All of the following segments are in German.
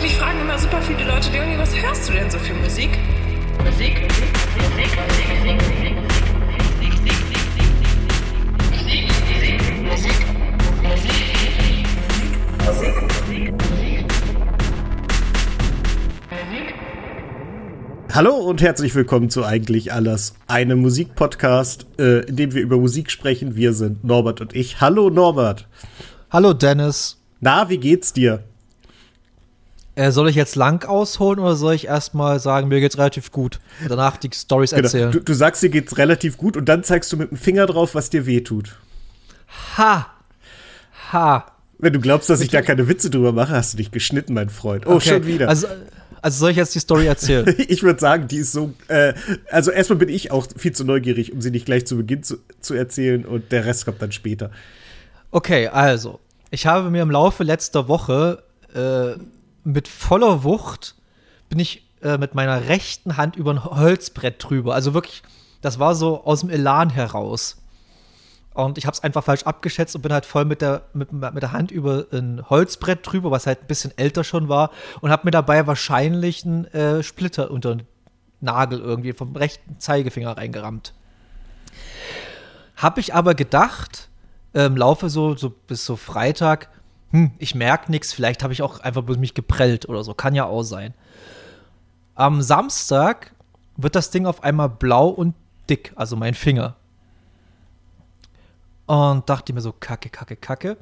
Mich fragen immer super viele Leute, Leonie, was hörst du denn so für Musik? Musik, Musik, Musik, Musik, Musik, Hallo und herzlich willkommen zu Eigentlich Alles, einem Musikpodcast, äh, in dem wir über Musik sprechen. Wir sind Norbert und ich. Hallo Norbert. Hallo Dennis. Na, wie geht's dir? Äh, soll ich jetzt lang ausholen oder soll ich erstmal sagen, mir geht's relativ gut? Danach die Stories genau. erzählen. Du, du, sagst, dir geht's relativ gut und dann zeigst du mit dem Finger drauf, was dir wehtut. Ha! Ha! Wenn du glaubst, dass ich da keine Witze drüber mache, hast du dich geschnitten, mein Freund. Oh, okay. schon wieder. Also, also soll ich jetzt die Story erzählen? ich würde sagen, die ist so. Äh, also erstmal bin ich auch viel zu neugierig, um sie nicht gleich zu Beginn zu, zu erzählen und der Rest kommt dann später. Okay, also ich habe mir im Laufe letzter Woche äh, mit voller Wucht bin ich äh, mit meiner rechten Hand über ein Holzbrett drüber. Also wirklich, das war so aus dem Elan heraus. Und ich habe es einfach falsch abgeschätzt und bin halt voll mit der, mit, mit der Hand über ein Holzbrett drüber, was halt ein bisschen älter schon war, und habe mir dabei wahrscheinlich einen äh, Splitter unter den Nagel irgendwie vom rechten Zeigefinger reingerammt. Habe ich aber gedacht, im Laufe so, so bis so Freitag, hm, ich merke nichts, vielleicht habe ich auch einfach mich geprellt oder so, kann ja auch sein. Am Samstag wird das Ding auf einmal blau und dick, also mein Finger. Und dachte mir so, kacke, kacke, kacke.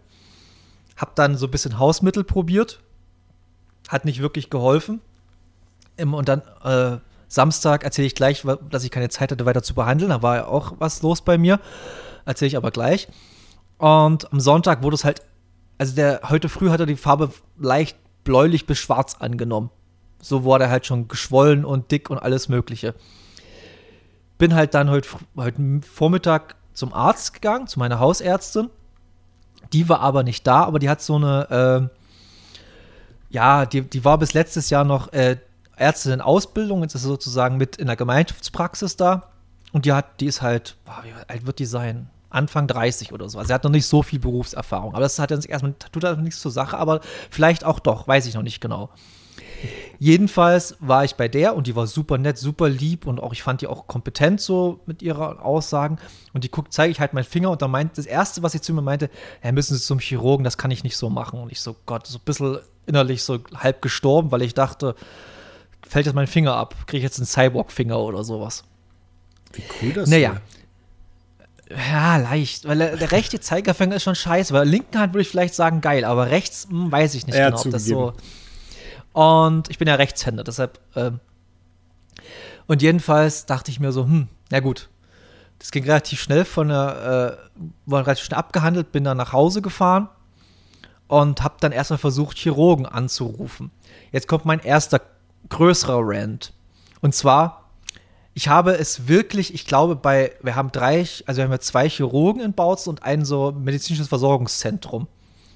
Hab dann so ein bisschen Hausmittel probiert. Hat nicht wirklich geholfen. Und dann äh, Samstag erzähle ich gleich, dass ich keine Zeit hatte, weiter zu behandeln. Da war ja auch was los bei mir. Erzähle ich aber gleich. Und am Sonntag wurde es halt, also der, heute früh hat er die Farbe leicht bläulich bis schwarz angenommen. So wurde er halt schon geschwollen und dick und alles Mögliche. Bin halt dann heute, heute Vormittag zum Arzt gegangen, zu meiner Hausärztin. Die war aber nicht da, aber die hat so eine, äh, ja, die, die war bis letztes Jahr noch äh, Ärztin in Ausbildung, jetzt ist sie sozusagen mit in der Gemeinschaftspraxis da. Und die hat, die ist halt, wie alt wird die sein? Anfang 30 oder so. Also sie hat noch nicht so viel Berufserfahrung. Aber das hat jetzt erstmal, tut halt nichts zur Sache, aber vielleicht auch doch, weiß ich noch nicht genau. Jedenfalls war ich bei der und die war super nett, super lieb und auch ich fand die auch kompetent so mit ihrer Aussagen. Und die guckt, zeige ich halt meinen Finger und da meint das erste, was sie zu mir meinte, ja, müssen Sie zum Chirurgen, das kann ich nicht so machen. Und ich so, Gott, so ein bisschen innerlich so halb gestorben, weil ich dachte, fällt jetzt mein Finger ab, kriege ich jetzt einen Cyborg-Finger oder sowas. Wie cool das Naja. War. Ja, leicht. Weil der, der rechte Zeigerfinger ist schon scheiße. Weil linken Hand würde ich vielleicht sagen, geil, aber rechts hm, weiß ich nicht ja, genau, ob das so. Und ich bin ja Rechtshänder, deshalb. Ähm, und jedenfalls dachte ich mir so, hm, na gut. Das ging relativ schnell von der, äh, war relativ schnell abgehandelt, bin dann nach Hause gefahren und habe dann erstmal versucht, Chirurgen anzurufen. Jetzt kommt mein erster größerer Rant. Und zwar, ich habe es wirklich, ich glaube, bei, wir haben drei, also wir haben ja zwei Chirurgen in Bautzen und ein so medizinisches Versorgungszentrum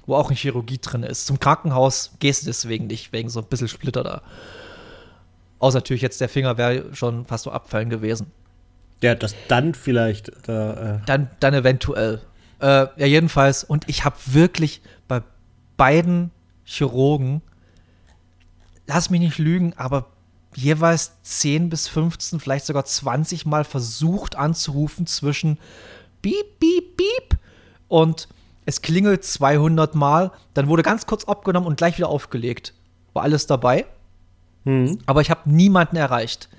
wo auch eine Chirurgie drin ist. Zum Krankenhaus gehst du deswegen nicht, wegen so ein bisschen Splitter da. Außer natürlich jetzt der Finger wäre schon fast so abfallen gewesen. Ja, das dann vielleicht. Da, äh dann, dann eventuell. Äh, ja, jedenfalls. Und ich habe wirklich bei beiden Chirurgen, lass mich nicht lügen, aber jeweils 10 bis 15, vielleicht sogar 20 Mal versucht anzurufen zwischen Piep, Piep, Piep und es klingelt 200 Mal, dann wurde ganz kurz abgenommen und gleich wieder aufgelegt. War alles dabei. Mhm. Aber ich habe niemanden erreicht.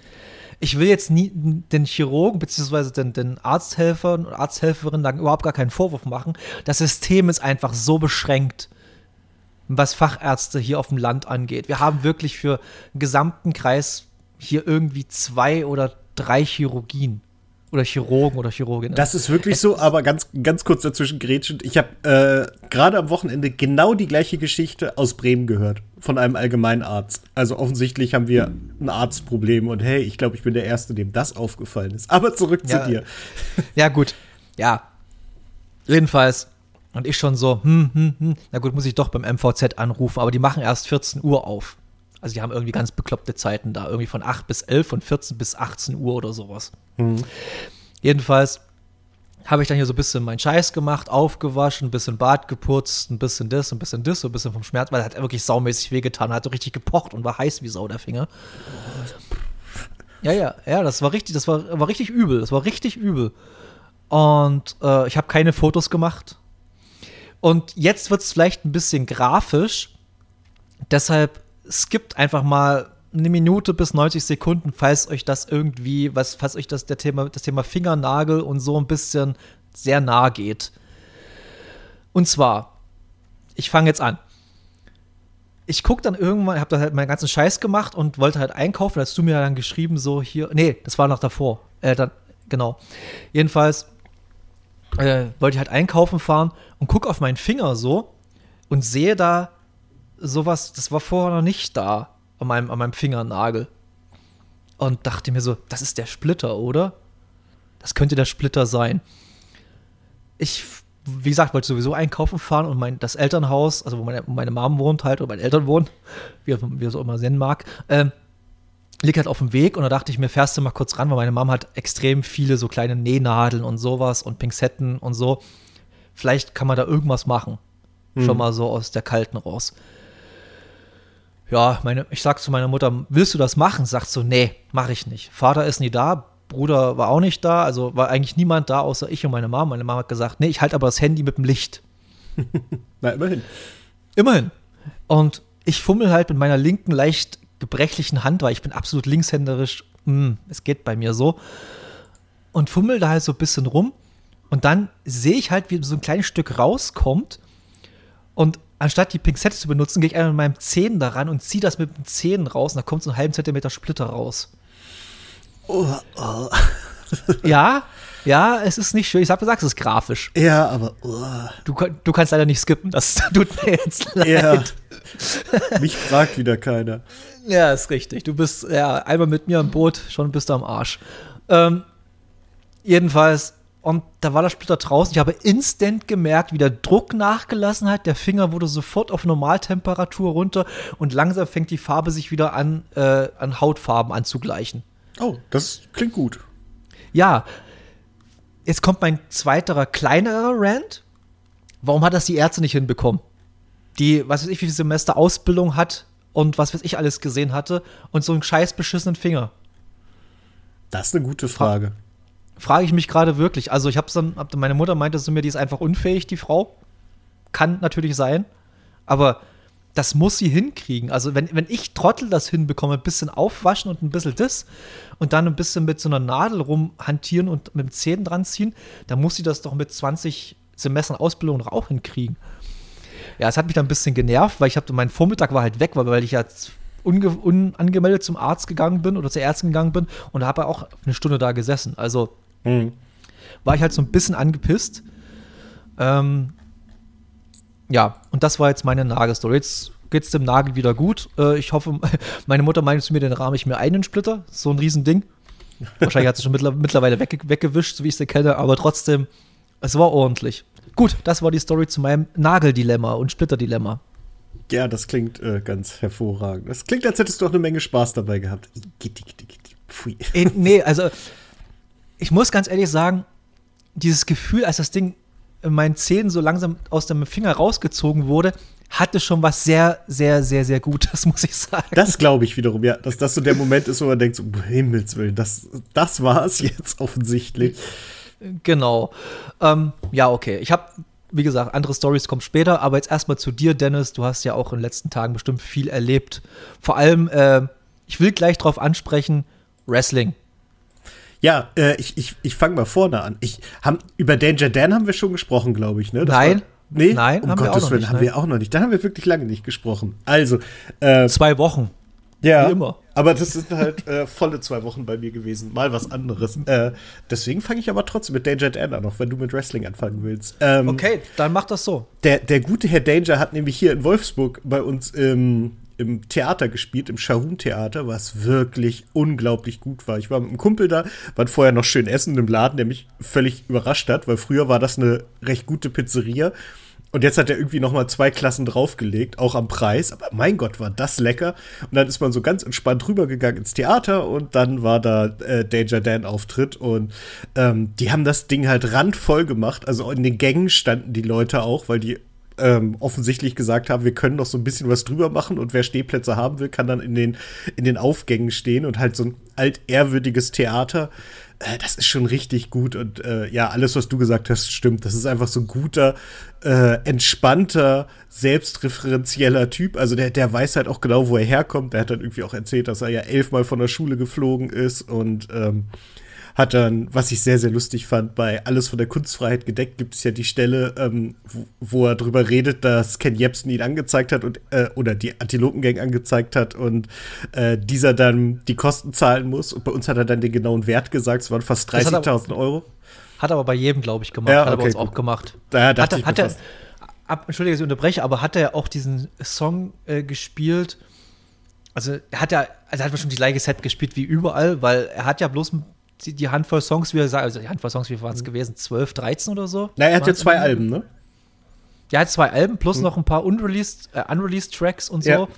Ich will jetzt nie den Chirurgen bzw. Den, den Arzthelfern und Arzthelferinnen überhaupt gar keinen Vorwurf machen. Das System ist einfach so beschränkt, was Fachärzte hier auf dem Land angeht. Wir haben wirklich für den gesamten Kreis hier irgendwie zwei oder drei Chirurgien oder Chirurgen oder Chirurginnen. Das ist wirklich so, aber ganz, ganz kurz dazwischen grätschen. Ich habe äh, gerade am Wochenende genau die gleiche Geschichte aus Bremen gehört von einem Allgemeinarzt. Also offensichtlich haben wir ein Arztproblem und hey, ich glaube, ich bin der Erste, dem das aufgefallen ist. Aber zurück ja, zu dir. Ja, gut. Ja. Jedenfalls. Und ich schon so, hm, hm, hm. Na gut, muss ich doch beim MVZ anrufen, aber die machen erst 14 Uhr auf. Also die haben irgendwie ganz bekloppte Zeiten da, irgendwie von 8 bis 11 und 14 bis 18 Uhr oder sowas. Mhm. Jedenfalls habe ich dann hier so ein bisschen meinen Scheiß gemacht, aufgewaschen, ein bisschen Bart geputzt, ein bisschen das, ein bisschen das, so ein bisschen vom Schmerz, weil er hat wirklich saumäßig wehgetan, hat so richtig gepocht und war heiß wie Sau, der Finger. Ja, ja, ja, das war richtig, das war, war richtig übel, das war richtig übel. Und äh, ich habe keine Fotos gemacht. Und jetzt wird es vielleicht ein bisschen grafisch. Deshalb skippt einfach mal eine Minute bis 90 Sekunden, falls euch das irgendwie, was, falls euch das, der Thema, das Thema Fingernagel und so ein bisschen sehr nahe geht. Und zwar, ich fange jetzt an. Ich gucke dann irgendwann, habe da halt meinen ganzen Scheiß gemacht und wollte halt einkaufen. Da hast du mir dann geschrieben, so hier, nee, das war noch davor. Äh, dann, genau. Jedenfalls äh, wollte ich halt einkaufen fahren und gucke auf meinen Finger so und sehe da sowas, das war vorher noch nicht da an meinem, an meinem Fingernagel. Und dachte mir so, das ist der Splitter, oder? Das könnte der Splitter sein. Ich, wie gesagt, wollte sowieso einkaufen fahren und mein, das Elternhaus, also wo meine, meine Mom wohnt halt, oder meine Eltern wohnen, wie, wie er so immer nennen mag, ähm, liegt halt auf dem Weg und da dachte ich mir, fährst du mal kurz ran, weil meine Mom hat extrem viele so kleine Nähnadeln und sowas und Pinzetten und so. Vielleicht kann man da irgendwas machen. Hm. Schon mal so aus der Kalten raus ja, meine, ich sag zu meiner Mutter, willst du das machen? Sagt so, nee, mache ich nicht. Vater ist nie da, Bruder war auch nicht da, also war eigentlich niemand da, außer ich und meine Mama. Meine Mama hat gesagt, nee, ich halte aber das Handy mit dem Licht. Na, immerhin. Immerhin. Und ich fummel halt mit meiner linken, leicht gebrechlichen Hand, weil ich bin absolut linkshänderisch, mm, es geht bei mir so. Und fummel da halt so ein bisschen rum. Und dann sehe ich halt, wie so ein kleines Stück rauskommt. Und anstatt die Pinzette zu benutzen, gehe ich einfach mit meinem Zehen daran und ziehe das mit den Zähnen raus und da kommt so ein halben Zentimeter Splitter raus. Oh, oh. ja, ja, es ist nicht schön. Ich habe gesagt, es ist grafisch. Ja, aber. Oh. Du, du kannst leider nicht skippen, das tut mir jetzt leid. Ja. Mich fragt wieder keiner. Ja, ist richtig. Du bist ja einmal mit mir im Boot, schon bist du am Arsch. Ähm, jedenfalls, und da war der Splitter draußen. Ich habe instant gemerkt, wie der Druck nachgelassen hat. Der Finger wurde sofort auf Normaltemperatur runter und langsam fängt die Farbe sich wieder an, äh, an Hautfarben anzugleichen. Oh, das klingt gut. Ja. Jetzt kommt mein zweiterer, kleinerer Rant. Warum hat das die Ärzte nicht hinbekommen? Die, was weiß ich, wie viel Semester Ausbildung hat und was weiß ich alles gesehen hatte und so einen scheiß beschissenen Finger. Das ist eine gute Frage frage ich mich gerade wirklich. Also ich habe dann, hab, meine Mutter meinte zu mir, die ist einfach unfähig, die Frau. Kann natürlich sein, aber das muss sie hinkriegen. Also wenn, wenn ich Trottel das hinbekomme, ein bisschen aufwaschen und ein bisschen das und dann ein bisschen mit so einer Nadel rumhantieren und mit dem Zähnen dran ziehen, dann muss sie das doch mit 20 Semestern Ausbildung noch auch hinkriegen. Ja, es hat mich dann ein bisschen genervt, weil ich habe, mein Vormittag war halt weg, weil ich ja unangemeldet zum Arzt gegangen bin oder zur Ärztin gegangen bin und habe auch eine Stunde da gesessen. Also Mhm. War ich halt so ein bisschen angepisst. Ähm, ja, und das war jetzt meine Nagelstory. Jetzt geht es dem Nagel wieder gut. Äh, ich hoffe, meine Mutter meinte zu mir, den rahme ich mir einen Splitter. So ein Riesending. Wahrscheinlich hat sie schon mittlerweile wegge weggewischt, so wie ich sie kenne, aber trotzdem, es war ordentlich. Gut, das war die Story zu meinem Nageldilemma und Splitterdilemma. Ja, das klingt äh, ganz hervorragend. Das klingt, als hättest du auch eine Menge Spaß dabei gehabt. Pfui. Äh, nee, also ich muss ganz ehrlich sagen, dieses Gefühl, als das Ding in meinen Zähnen so langsam aus dem Finger rausgezogen wurde, hatte schon was sehr, sehr, sehr, sehr Gutes, muss ich sagen. Das glaube ich wiederum, ja. Dass das so der Moment ist, wo man denkt, so, um Himmels Willen, das, das war es jetzt offensichtlich. Genau. Ähm, ja, okay. Ich habe, wie gesagt, andere Stories kommen später, aber jetzt erstmal zu dir, Dennis. Du hast ja auch in den letzten Tagen bestimmt viel erlebt. Vor allem, äh, ich will gleich drauf ansprechen, Wrestling. Ja, äh, ich, ich, ich fange mal vorne an. Ich, haben, über Danger Dan haben wir schon gesprochen, glaube ich, ne? Das nein. War, nee, nein, um haben Gottes Willen, haben wir auch noch nicht. Da haben wir wirklich lange nicht gesprochen. Also, äh, zwei Wochen. Ja, Wie immer. Aber das sind halt äh, volle zwei Wochen bei mir gewesen. Mal was anderes. Äh, deswegen fange ich aber trotzdem mit Danger Dan an, auch wenn du mit Wrestling anfangen willst. Ähm, okay, dann mach das so. Der, der gute Herr Danger hat nämlich hier in Wolfsburg bei uns im im Theater gespielt, im Shahun-Theater, was wirklich unglaublich gut war. Ich war mit einem Kumpel da, waren vorher noch schön essen im Laden, der mich völlig überrascht hat, weil früher war das eine recht gute Pizzeria. Und jetzt hat er irgendwie noch mal zwei Klassen draufgelegt, auch am Preis. Aber mein Gott, war das lecker. Und dann ist man so ganz entspannt rübergegangen ins Theater und dann war da äh, Danger Dan Auftritt und ähm, die haben das Ding halt randvoll gemacht. Also in den Gängen standen die Leute auch, weil die ähm, offensichtlich gesagt haben, wir können noch so ein bisschen was drüber machen und wer Stehplätze haben will, kann dann in den, in den Aufgängen stehen und halt so ein altehrwürdiges Theater. Äh, das ist schon richtig gut und äh, ja, alles, was du gesagt hast, stimmt. Das ist einfach so ein guter, äh, entspannter, selbstreferenzieller Typ. Also der, der weiß halt auch genau, wo er herkommt. Der hat dann irgendwie auch erzählt, dass er ja elfmal von der Schule geflogen ist und ähm, hat dann, was ich sehr, sehr lustig fand, bei Alles von der Kunstfreiheit gedeckt gibt es ja die Stelle, ähm, wo, wo, er drüber redet, dass Ken Jebsen ihn angezeigt hat und äh, oder die Antilopengang angezeigt hat und äh, dieser dann die Kosten zahlen muss. Und bei uns hat er dann den genauen Wert gesagt, es waren fast 30.000 Euro. Hat aber bei jedem, glaube ich, gemacht. Ja, hat er okay, bei uns gut. auch gemacht. Da dachte hat, ich hat er, ab, Entschuldige, dass ich unterbreche, aber hat er auch diesen Song äh, gespielt? Also, er hat ja, also er hat bestimmt die gleiche Set gespielt wie überall, weil er hat ja bloß die, die Handvoll Songs, wie er sagt, also die Handvoll Songs, wie waren es gewesen? 12, 13 oder so? Na, er hat ja zwei? Alben, ne? Ja, er hat zwei Alben plus noch ein paar unreleased, äh, unreleased Tracks und so. Ja.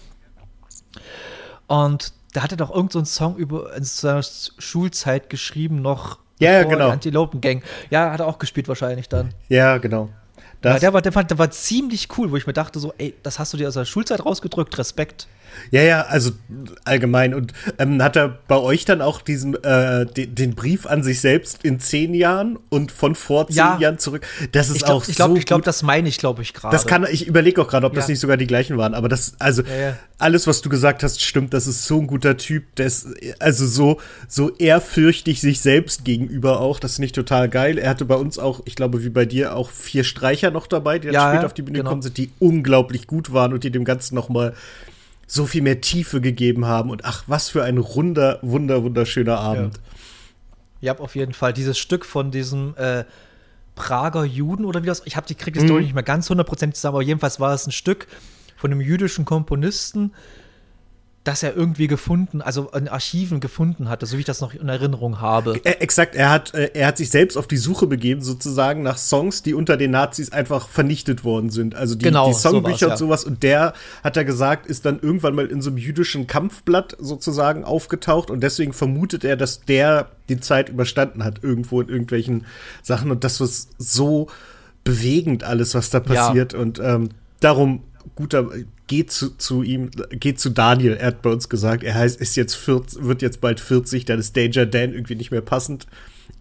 Und da hat er doch irgendeinen so einen Song über in seiner Schulzeit geschrieben, noch Ja, ja, genau. Antilopen Gang. Ja, hat er auch gespielt wahrscheinlich dann. Ja, genau. Ja, der, war, der, fand, der war ziemlich cool, wo ich mir dachte, so, ey, das hast du dir aus der Schulzeit rausgedrückt, Respekt. Ja, ja, also allgemein. Und ähm, hat er bei euch dann auch diesen äh, den, den Brief an sich selbst in zehn Jahren und von vor zehn Ja. Jahren zurück? Das ist Ich glaube, auch ich glaub, so ich glaub, gut. das meine ich, glaube ich, gerade. Das kann, ich überlege auch gerade, ob das Ja. nicht sogar die gleichen waren. Aber das, also Ja, alles, was du gesagt hast, stimmt. Das ist so ein guter Typ. Der ist also so so ehrfürchtig sich selbst gegenüber auch. Das finde ich total geil. Er hatte bei uns auch, ich glaube, wie bei dir auch vier Streicher noch dabei, die dann später auf die Bühne genau. gekommen sind, die unglaublich gut waren und die dem Ganzen noch mal so viel mehr Tiefe gegeben haben. Und ach, was für ein runder, wunder, wunderschöner Abend. Ja, auf jeden Fall. Dieses Stück von diesem äh, Prager Juden oder wie das, ich habe die krieg die Mhm. Nicht mehr ganz hundertprozentig zusammen, aber jedenfalls war es ein Stück von einem jüdischen Komponisten, das er irgendwie gefunden, also in Archiven gefunden hatte, so wie ich das noch in Erinnerung habe. Äh, exakt, er hat, äh, er hat sich selbst auf die Suche begeben, sozusagen nach Songs, die unter den Nazis einfach vernichtet worden sind. Also die, Genau, die Songbücher sowas, ja. und sowas. Und der, hat er gesagt, ist dann irgendwann mal in so einem jüdischen Kampfblatt sozusagen aufgetaucht. Und deswegen vermutet er, dass der die Zeit überstanden hat, irgendwo in irgendwelchen Sachen. Und das ist so bewegend, alles, was da Ja. passiert. Und ähm, darum, guter, geht zu, zu ihm, geht zu Daniel. Er hat bei uns gesagt, er heißt, ist jetzt 40, wird jetzt bald 40, dann ist Danger Dan irgendwie nicht mehr passend.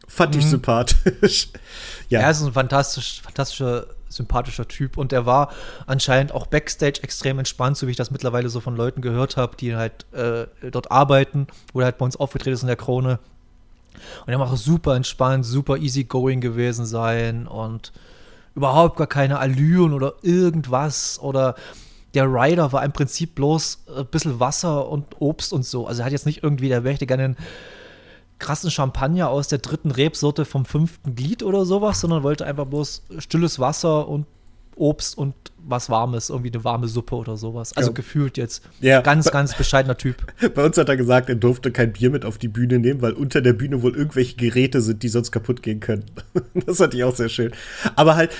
Fand Mhm. ich sympathisch. ja. Er ist ein fantastisch, fantastischer, sympathischer Typ und er war anscheinend auch backstage extrem entspannt, so wie ich das mittlerweile so von Leuten gehört habe, die halt äh, dort arbeiten oder halt bei uns aufgetreten ist in der Krone. Und er macht auch super entspannt, super easygoing gewesen sein und überhaupt gar keine Allüren oder irgendwas oder der Rider war im Prinzip bloß ein bisschen Wasser und Obst und so. Also er hat jetzt nicht irgendwie, der möchte gerne einen krassen Champagner aus der dritten Rebsorte vom fünften Glied oder sowas, sondern wollte einfach bloß stilles Wasser und Obst und was Warmes, irgendwie eine warme Suppe oder sowas. Also Ja. gefühlt jetzt. Ja. Ganz, ganz bescheidener Typ. Bei uns hat er gesagt, er durfte kein Bier mit auf die Bühne nehmen, weil unter der Bühne wohl irgendwelche Geräte sind, die sonst kaputt gehen können. Das fand ich auch sehr schön. Aber halt,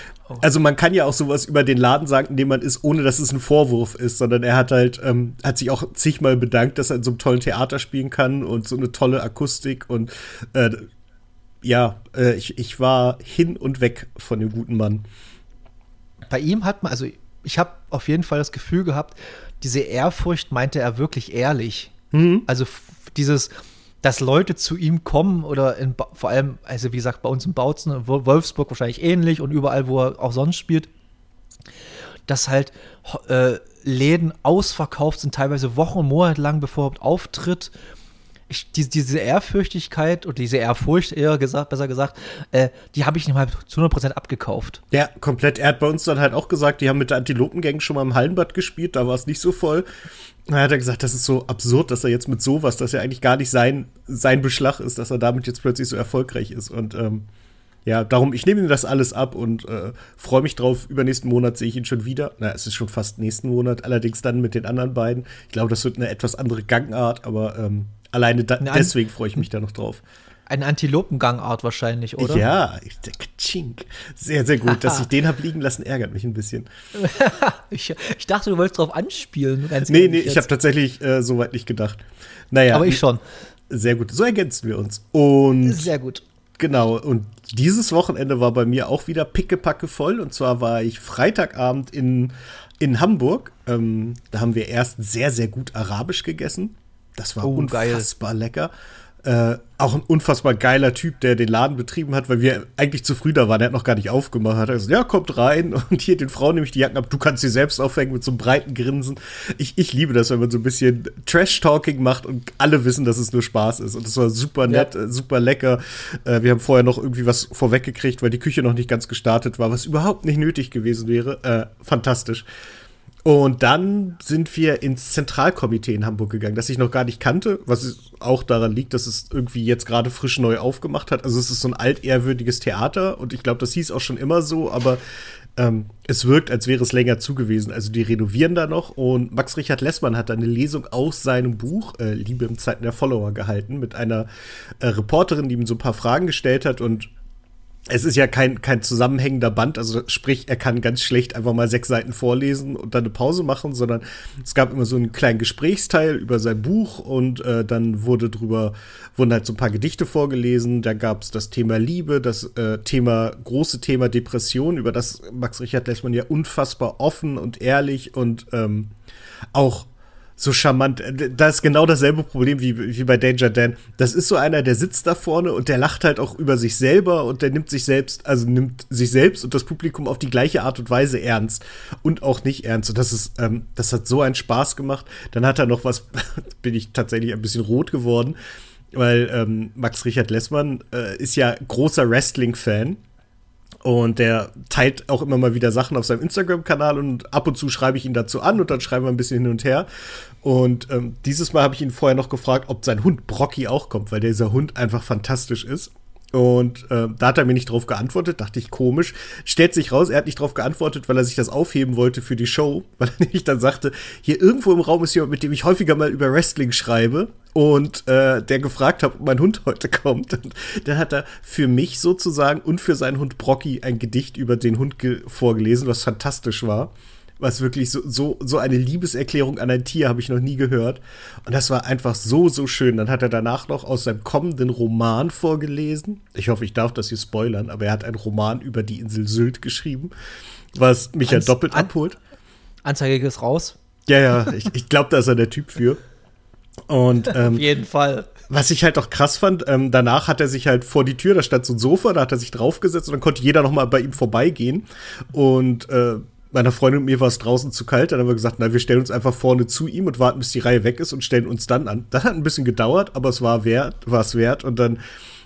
also man kann ja auch sowas über den Laden sagen, in dem man ist, ohne dass es ein Vorwurf ist, sondern er hat halt, ähm, hat sich auch zigmal bedankt, dass er in so einem tollen Theater spielen kann und so eine tolle Akustik und äh, ja, äh, ich, ich war hin und weg von dem guten Mann. Bei ihm hat man, also ich habe auf jeden Fall das Gefühl gehabt, diese Ehrfurcht meinte er wirklich ehrlich. Also f- dieses, dass Leute zu ihm kommen oder in, vor allem, also wie gesagt, bei uns in Bautzen, Wo- Wolfsburg wahrscheinlich ähnlich und überall, wo er auch sonst spielt, dass halt äh, Läden ausverkauft sind, teilweise Wochen und Monate lang, bevor er überhaupt auftritt. Ich, diese, diese Ehrfürchtigkeit oder diese Ehrfurcht eher gesagt, besser gesagt, äh, die habe ich ihm halt zu 100% abgekauft. Ja, komplett. Er hat bei uns dann halt auch gesagt, die haben mit der Antilopengang schon mal im Hallenbad gespielt, da war es nicht so voll. Da hat er gesagt, das ist so absurd, dass er jetzt mit sowas, dass er eigentlich gar nicht sein, sein Beschlag ist, dass er damit jetzt plötzlich so erfolgreich ist. Und ähm, ja, darum, ich nehme ihm das alles ab und äh, freue mich drauf. Übernächsten Monat sehe ich ihn schon wieder. Na, es ist schon fast nächsten Monat, allerdings dann mit den anderen beiden. Ich glaube, das wird eine etwas andere Gangart, aber ähm, alleine da, deswegen freue ich mich da noch drauf. Eine Antilopengangart wahrscheinlich, oder? Ja, ich denke, chink. Sehr, sehr gut. Dass ich den habe liegen lassen, ärgert mich ein bisschen. ich, ich, dachte, du wolltest drauf anspielen. Ganz nee, nee, ich habe tatsächlich äh, so weit nicht gedacht. Naja. Aber ich schon. Sehr gut. So ergänzen wir uns. Und sehr gut. Genau, und dieses Wochenende war bei mir auch wieder pickepacke voll. Und zwar war ich Freitagabend in, in Hamburg. Ähm, da haben wir erst sehr, sehr gut Arabisch gegessen. Das war oh, unfassbar geil. lecker. Äh, auch ein unfassbar geiler Typ, der den Laden betrieben hat, weil wir eigentlich zu früh da waren. Er hat noch gar nicht aufgemacht. Hat gesagt, ja, kommt rein. Und hier den Frauen nehme ich die Jacken ab. Du kannst sie selbst aufhängen mit so einem breiten Grinsen. Ich, ich liebe das, wenn man so ein bisschen Trash-Talking macht und alle wissen, dass es nur Spaß ist. Und es war super nett, ja. Äh, super lecker. Äh, wir haben vorher noch irgendwie was vorweggekriegt, weil die Küche noch nicht ganz gestartet war, was überhaupt nicht nötig gewesen wäre. Äh, fantastisch. Und dann sind wir ins Zentralkomitee in Hamburg gegangen, das ich noch gar nicht kannte, was auch daran liegt, dass es irgendwie jetzt gerade frisch neu aufgemacht hat. Also es ist so ein altehrwürdiges Theater und ich glaube, das hieß auch schon immer so, aber ähm, es wirkt, als wäre es länger zugewiesen. Also die renovieren da noch und Max Richard Lessmann hat eine Lesung aus seinem Buch äh, Liebe im Zeiten der Follower gehalten mit einer äh, Reporterin, die ihm so ein paar Fragen gestellt hat und es ist ja kein, kein zusammenhängender Band, also sprich, er kann ganz schlecht einfach mal sechs Seiten vorlesen und dann eine Pause machen, sondern es gab immer so einen kleinen Gesprächsteil über sein Buch und äh, dann wurde drüber, wurden halt so ein paar Gedichte vorgelesen, da gab es das Thema Liebe, das äh, Thema, große Thema Depression, über das Max Richard Lessmann ja unfassbar offen und ehrlich und ähm, auch so charmant. Äh, da ist genau dasselbe Problem wie, wie bei Danger Dan. Das ist so einer, der sitzt da vorne und der lacht halt auch über sich selber und der nimmt sich selbst, also nimmt sich selbst und das Publikum auf die gleiche Art und Weise ernst und auch nicht ernst. Und das ist, ähm, das hat so einen Spaß gemacht. Dann hat er noch was, bin ich tatsächlich ein bisschen rot geworden, weil ähm, Max Richard Lessmann äh, ist ja großer Wrestling-Fan und der teilt auch immer mal wieder Sachen auf seinem Instagram-Kanal und ab und zu schreibe ich ihn dazu an und dann schreiben wir ein bisschen hin und her. Und ähm, dieses Mal habe ich ihn vorher noch gefragt, ob sein Hund Brocky auch kommt, weil dieser Hund einfach fantastisch ist. Und äh, da hat er mir nicht drauf geantwortet, dachte ich komisch. Stellt sich raus, er hat nicht drauf geantwortet, weil er sich das aufheben wollte für die Show, weil er nämlich dann sagte, hier irgendwo im Raum ist jemand, mit dem ich häufiger mal über Wrestling schreibe und äh, der gefragt hat, ob mein Hund heute kommt. Und dann hat er für mich sozusagen und für seinen Hund Brocky ein Gedicht über den Hund vorgelesen, was fantastisch war was wirklich so, so, so eine Liebeserklärung an ein Tier habe ich noch nie gehört. Und das war einfach so, so schön. Dann hat er danach noch aus seinem kommenden Roman vorgelesen. Ich hoffe, ich darf das hier spoilern, aber er hat einen Roman über die Insel Sylt geschrieben, was mich ja doppelt an abholt. Anzeige ist raus. Ja, ja, ich, ich glaube, da ist er der Typ für. Und, ähm, Auf jeden Fall. Was ich halt auch krass fand, ähm, danach hat er sich halt vor die Tür, da stand so ein Sofa, da hat er sich draufgesetzt und dann konnte jeder noch mal bei ihm vorbeigehen. Und äh, meiner Freundin und mir war es draußen zu kalt. Dann haben wir gesagt, na, wir stellen uns einfach vorne zu ihm und warten, bis die Reihe weg ist und stellen uns dann an. Das hat ein bisschen gedauert, aber es war wert, war es wert. Und dann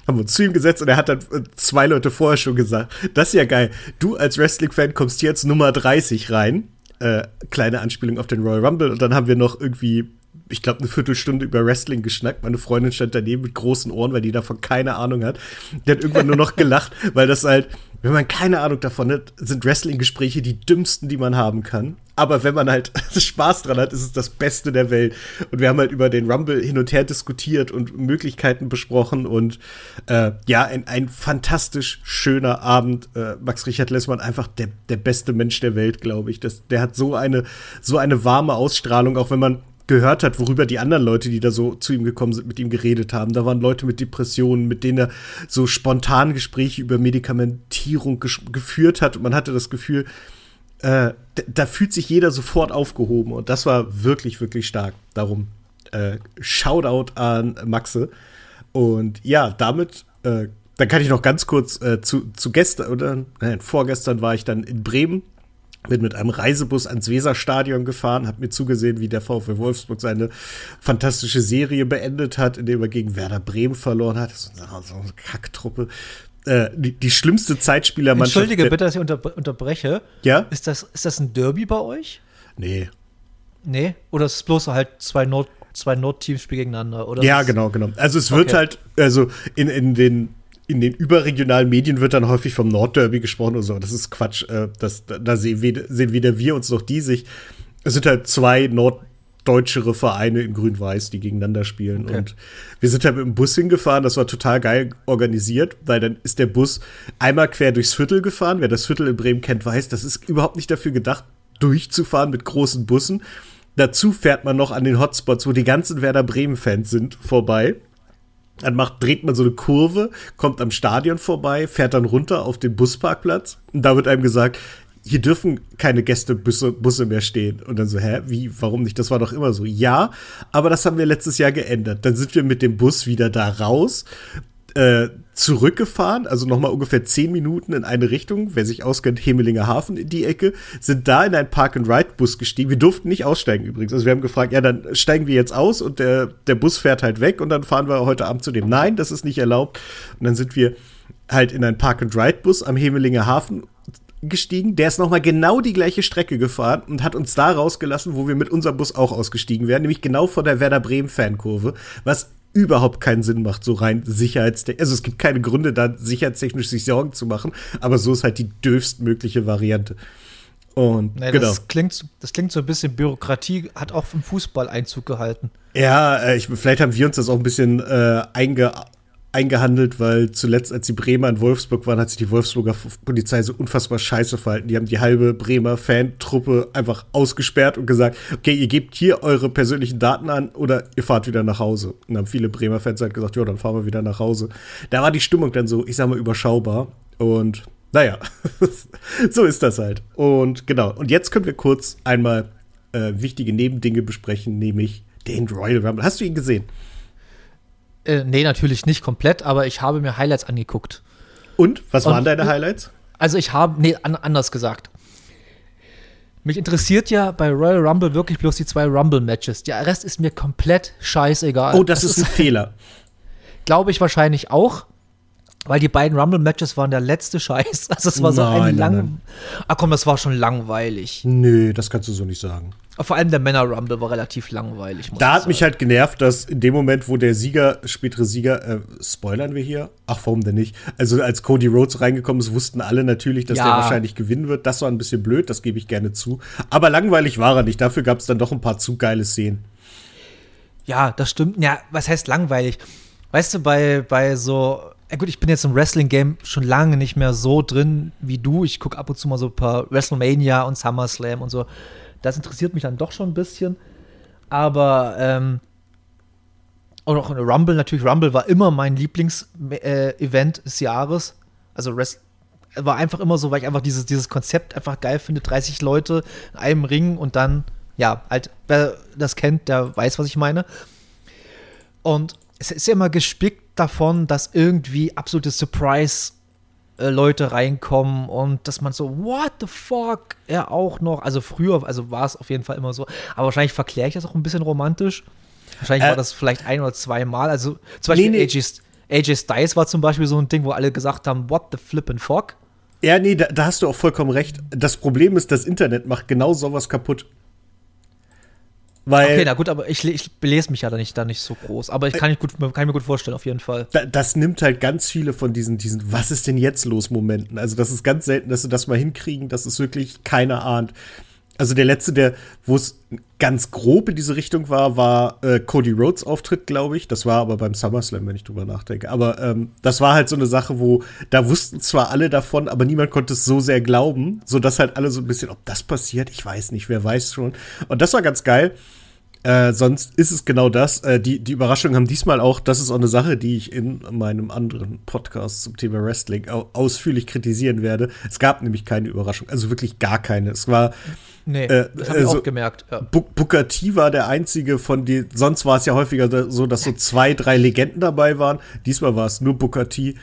haben wir uns zu ihm gesetzt und er hat dann äh, zwei Leute vorher schon gesagt, das ist ja geil. Du als Wrestling-Fan kommst jetzt Nummer 30 rein. Äh, kleine Anspielung auf den Royal Rumble. Und dann haben wir noch irgendwie ich glaube, eine Viertelstunde über Wrestling geschnackt. Meine Freundin stand daneben mit großen Ohren, weil die davon keine Ahnung hat. Die hat irgendwann nur noch gelacht, weil das halt, wenn man keine Ahnung davon hat, sind Wrestling-Gespräche die dümmsten, die man haben kann. Aber wenn man halt Spaß dran hat, ist es das Beste der Welt. Und wir haben halt über den Rumble hin und her diskutiert und Möglichkeiten besprochen. Und äh, ja, ein, ein fantastisch schöner Abend. Äh, Max Richard Lessmann, einfach der, der beste Mensch der Welt, glaube ich. Das, der hat so eine, so eine warme Ausstrahlung, auch wenn man gehört hat, worüber die anderen Leute, die da so zu ihm gekommen sind, mit ihm geredet haben. Da waren Leute mit Depressionen, mit denen er so spontan Gespräche über Medikamentierung geführt hat. Und man hatte das Gefühl, äh, da fühlt sich jeder sofort aufgehoben. Und das war wirklich, wirklich stark. Darum äh, Shoutout an Maxe. Und ja, damit, äh, dann kann ich noch ganz kurz äh, zu, zu gestern, oder nein, vorgestern war ich dann in Bremen bin mit einem Reisebus ans Weserstadion gefahren, habe mir zugesehen, wie der VfW Wolfsburg seine fantastische Serie beendet hat, indem er gegen Werder Bremen verloren hat. So eine Kacktruppe. Äh, die, die, schlimmste Zeitspielermannschaft. Entschuldige bitte, dass ich unter, unterbreche. Ja? Ist das, ist das ein Derby bei euch? Nee. Nee? Oder ist es bloß halt zwei Nord zwei Nordteams spielen gegeneinander, oder? Ja, genau, genau. Also es wird okay. halt, also in, in den in den überregionalen Medien wird dann häufig vom Nordderby gesprochen und so. Das ist Quatsch. Äh, das, da sehen, wir, sehen weder wir uns noch die sich. Es sind halt zwei Nord deutschere Vereine in Grün-Weiß, die gegeneinander spielen. Okay. Und wir sind halt mit dem Bus hingefahren, das war total geil organisiert, weil dann ist der Bus einmal quer durchs Viertel gefahren. Wer das Viertel in Bremen kennt, weiß, das ist überhaupt nicht dafür gedacht, durchzufahren mit großen Bussen. Dazu fährt man noch an den Hotspots, wo die ganzen Werder Bremen-Fans sind, vorbei. Dann macht, dreht man so eine Kurve, kommt am Stadion vorbei, fährt dann runter auf den Busparkplatz und da wird einem gesagt, hier dürfen keine Gästebusse Busse mehr stehen. Und dann so, hä, wie, warum nicht? Das war doch immer so. Ja, aber das haben wir letztes Jahr geändert. Dann sind wir mit dem Bus wieder da raus, äh, zurückgefahren, also nochmal ungefähr zehn Minuten in eine Richtung, wer sich auskennt, Hemelinger Hafen in die Ecke, sind da in ein Park-and-Ride-Bus gestiegen. Wir durften nicht aussteigen übrigens. Also wir haben gefragt, ja, dann steigen wir jetzt aus und der, der Bus fährt halt weg und dann fahren wir heute Abend zu dem. Nein, das ist nicht erlaubt. Und dann sind wir halt in ein Park-and-Ride-Bus am Hemelinger Hafen gestiegen, der ist nochmal genau die gleiche Strecke gefahren und hat uns da rausgelassen, wo wir mit unserem Bus auch ausgestiegen wären, nämlich genau vor der Werder Bremen Fankurve, was überhaupt keinen Sinn macht, so rein sicherheitstechnisch. Also es gibt keine Gründe, da sicherheitstechnisch sich Sorgen zu machen, aber so ist halt die dürfstmögliche Variante. Und nee, genau. das, klingt, das klingt so ein bisschen Bürokratie, hat auch im Fußball Einzug gehalten. Ja, äh, ich, vielleicht haben wir uns das auch ein bisschen äh, einge eingehandelt, weil zuletzt, als die Bremer in Wolfsburg waren, hat sich die Wolfsburger Polizei so unfassbar scheiße verhalten. Die haben die halbe Bremer Fantruppe einfach ausgesperrt und gesagt, okay, ihr gebt hier eure persönlichen Daten an oder ihr fahrt wieder nach Hause. Und dann haben viele Bremer Fans halt gesagt, ja, dann fahren wir wieder nach Hause. Da war die Stimmung dann so, ich sag mal, überschaubar. Und naja, so ist das halt. Und genau, und jetzt können wir kurz einmal äh, wichtige Nebendinge besprechen, nämlich den Royal Rumble. Hast du ihn gesehen? Äh, nee, natürlich nicht komplett, aber ich habe mir Highlights angeguckt. Und? Was waren Und, deine Highlights? Also ich habe, nee, an, anders gesagt. Mich interessiert ja bei Royal Rumble wirklich bloß die zwei Rumble-Matches. Der Rest ist mir komplett scheißegal. Oh, das, das ist ein Fehler. Glaube ich wahrscheinlich auch. Weil die beiden Rumble-Matches waren der letzte Scheiß. Also es war so ein lang. Ach komm, das war schon langweilig. Nö, das kannst du so nicht sagen. Vor allem der Männer-Rumble war relativ langweilig. da hat sagen. mich halt genervt, dass in dem Moment, wo der Sieger, spätere Sieger, äh, spoilern wir hier? Ach, warum denn nicht? Also als Cody Rhodes reingekommen ist, wussten alle natürlich, dass ja. der wahrscheinlich gewinnen wird. Das war ein bisschen blöd, das gebe ich gerne zu. Aber langweilig war er nicht. Dafür gab es dann doch ein paar zu geile Szenen. Ja, das stimmt. Ja, was heißt langweilig? Weißt du, bei, bei so ja gut, ich bin jetzt im Wrestling-Game schon lange nicht mehr so drin wie du. Ich gucke ab und zu mal so ein paar WrestleMania und SummerSlam und so. Das interessiert mich dann doch schon ein bisschen. Aber, ähm, und auch Rumble, natürlich, Rumble war immer mein Lieblingsevent äh, des Jahres. Also Rest war einfach immer so, weil ich einfach dieses, dieses Konzept einfach geil finde. 30 Leute in einem Ring und dann, ja, halt, wer das kennt, der weiß, was ich meine. Und es ist ja immer gespickt davon, dass irgendwie absolute Surprise äh, Leute reinkommen und dass man so, what the fuck, er auch noch. Also früher, also war es auf jeden Fall immer so. Aber wahrscheinlich verkläre ich das auch ein bisschen romantisch. Wahrscheinlich äh, war das vielleicht ein oder zwei Mal. Also zum Beispiel nee, nee. AJ, AJ Styles war zum Beispiel so ein Ding, wo alle gesagt haben, what the flippin' fuck. Ja, nee, da, da, hast du auch vollkommen recht. Das Problem ist, das Internet macht genau sowas kaputt. Weil, okay, na gut, aber ich, ich belese mich ja da nicht, da nicht so groß. Aber ich kann, ich gut, kann mir gut vorstellen, auf jeden Fall. das nimmt halt ganz viele von diesen, diesen Was ist denn jetzt los Momenten. Also, das ist ganz selten, dass sie das mal hinkriegen, dass es wirklich keiner ahnt. Also der letzte, der, wo es ganz grob in diese Richtung war, war äh, Cody Rhodes Auftritt, glaube ich. Das war aber beim SummerSlam, wenn ich drüber nachdenke. Aber ähm, das war halt so eine Sache, wo da wussten zwar alle davon, aber niemand konnte es so sehr glauben, so dass halt alle so ein bisschen, ob das passiert, ich weiß nicht, wer weiß schon. Und das war ganz geil. Äh, sonst ist es genau das. Äh, die, die Überraschungen haben diesmal auch, das ist auch eine Sache, die ich in meinem anderen Podcast zum Thema Wrestling ausführlich kritisieren werde. Es gab nämlich keine Überraschung, also wirklich gar keine. Es war. Nee, äh, das habe ich also, auch gemerkt. Ja. Booker T war der einzige von die. Sonst war es ja häufiger so, dass so zwei, drei Legenden dabei waren. Diesmal war es nur Booker T.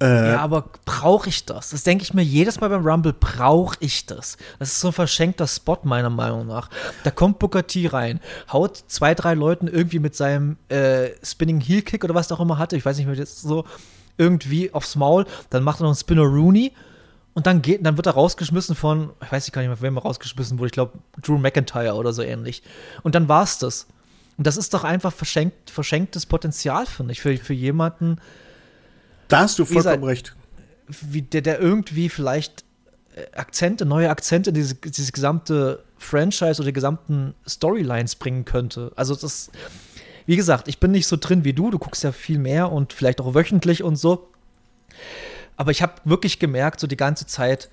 Äh, ja, aber brauche ich das? Das denke ich mir jedes Mal beim Rumble, brauche ich das? Das ist so ein verschenkter Spot, meiner Meinung nach. Da kommt Booker T rein, haut zwei, drei Leuten irgendwie mit seinem äh, Spinning Heel Kick oder was auch immer hatte, ich weiß nicht mehr, das so irgendwie aufs Maul, dann macht er noch einen Spinner Rooney und dann geht, dann wird er rausgeschmissen von, ich weiß gar nicht mehr, wem er rausgeschmissen wurde, ich glaube Drew McIntyre oder so ähnlich. Und dann war's das. Und das ist doch einfach verschenkt, verschenktes Potenzial, finde ich, für, für jemanden, da hast du vollkommen wie recht. Wie der, der irgendwie vielleicht äh, Akzente, neue Akzente, diese, diese gesamte Franchise oder die gesamten Storylines bringen könnte. Also das, wie gesagt, ich bin nicht so drin wie du. Du guckst ja viel mehr und vielleicht auch wöchentlich und so. Aber ich habe wirklich gemerkt, so die ganze Zeit,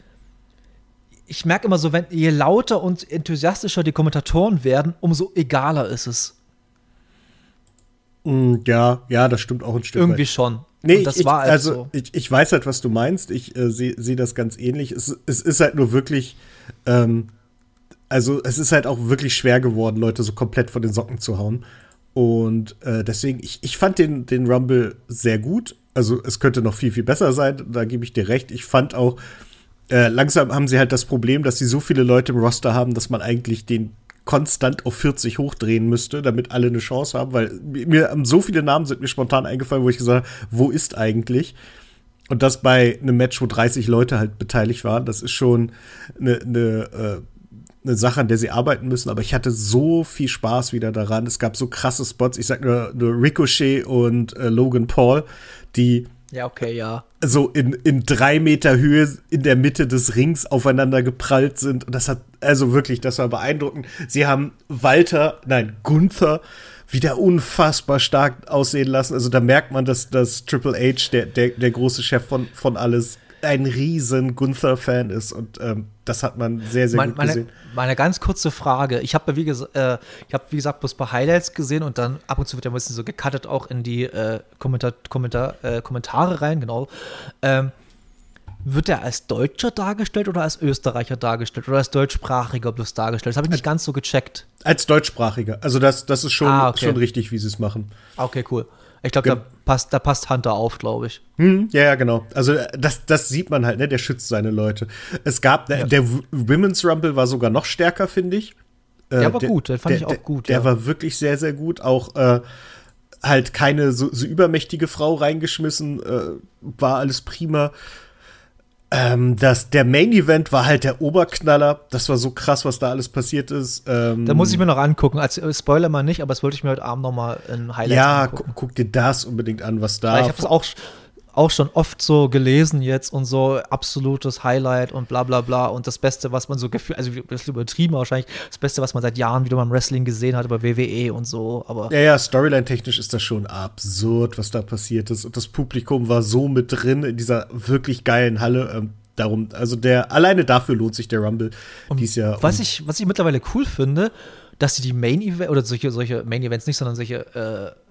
ich merke immer so, wenn je lauter und enthusiastischer die Kommentatoren werden, umso egaler ist es. Mm, ja, ja, das stimmt auch ein Stück Irgendwie weit. schon. Nee, Und das ich, war halt also so. ich, ich weiß halt, was du meinst. Ich äh, sehe seh das ganz ähnlich. Es, es ist halt nur wirklich, ähm, also es ist halt auch wirklich schwer geworden, Leute so komplett von den Socken zu hauen. Und äh, deswegen, ich, ich fand den, den Rumble sehr gut. Also es könnte noch viel, viel besser sein, da gebe ich dir recht. Ich fand auch, äh, langsam haben sie halt das Problem, dass sie so viele Leute im Roster haben, dass man eigentlich den konstant auf 40 hochdrehen müsste, damit alle eine Chance haben, weil mir so viele Namen sind mir spontan eingefallen, wo ich gesagt habe, wo ist eigentlich? Und das bei einem Match, wo 30 Leute halt beteiligt waren, das ist schon eine, eine, äh, eine Sache, an der sie arbeiten müssen. Aber ich hatte so viel Spaß wieder daran. Es gab so krasse Spots. Ich sag nur, nur Ricochet und äh, Logan Paul, die Ja, okay, ja. so in, in drei Meter Höhe in der Mitte des Rings aufeinander geprallt sind. Und das hat, also wirklich, das war beeindruckend. Sie haben Walter, nein, Gunther wieder unfassbar stark aussehen lassen. Also da merkt man, dass, dass Triple H, der, der, der große Chef von, von alles, ein riesen Gunther-Fan ist. Und ähm, das hat man sehr, sehr Mein, gut meine, gesehen. meine ganz kurze Frage. Ich habe, wie, ges äh, ich hab, wie gesagt, bloß ein paar Highlights gesehen und dann ab und zu wird ja ein bisschen so gecuttet auch in die äh, Kommentar Kommentar äh, Kommentare rein, genau. Ähm, wird er als Deutscher dargestellt oder als Österreicher dargestellt oder als Deutschsprachiger bloß dargestellt? Das habe ich nicht ganz so gecheckt. Als Deutschsprachiger. Also das, das ist schon, Ah, okay. schon richtig, wie sie es machen. Ah, Okay, cool. Ich glaube, da passt, da passt Hunter auf, glaube ich. Hm, ja, ja, genau. Also äh, das, das sieht man halt, ne? Der schützt seine Leute. Es gab, der, der Women's Rumble war sogar noch stärker, finde ich. Äh, Der war gut, den fand ich auch der, gut, Der ja. war wirklich sehr, sehr gut. Auch äh, halt keine so, so übermächtige Frau reingeschmissen, äh, war alles prima. Ähm, das, der Main Event war halt der Oberknaller. Das war so krass, was da alles passiert ist. Ähm, Da muss ich mir noch angucken. Als äh, Spoiler mal nicht, aber das wollte ich mir heute Abend noch mal in Highlights ja, angucken. gu guck dir das unbedingt an, was da. Weil ich habe das auch, auch schon oft so gelesen jetzt und so absolutes Highlight und bla bla bla und das Beste, was man so gefühlt, also das ist übertrieben wahrscheinlich, das Beste, was man seit Jahren wieder beim Wrestling gesehen hat, über WWE und so, aber Ja, ja, Storyline-technisch ist das schon absurd, was da passiert ist. Und das Publikum war so mit drin in dieser wirklich geilen Halle. Ähm, darum, also der, alleine dafür lohnt sich der Rumble dies Jahr. was Und- ich, was ich mittlerweile cool finde, dass sie die Main Events, oder solche, solche Main Events nicht, sondern solche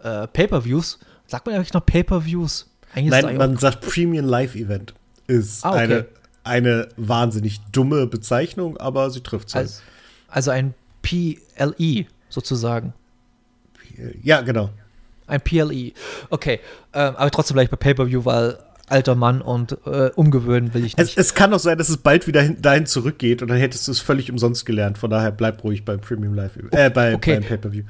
äh, äh, Pay-Per-Views, sagt man eigentlich noch Pay-Per-Views? Eigentlich es Nein, man sagt Premium Live Event. Ist Ah, okay. eine, eine wahnsinnig dumme Bezeichnung, aber sie trifft es. als, also ein PLE sozusagen. ja, genau. Ein PLE. Okay, ähm, aber trotzdem gleich bei Pay-Per-View, weil alter Mann und äh, umgewöhnen will ich Es, nicht. es kann auch sein, dass es bald wieder hin, dahin zurückgeht und dann hättest du es völlig umsonst gelernt. Von daher bleib ruhig beim Premium Live Event. Äh, bei, Okay. beim Pay-Per-View.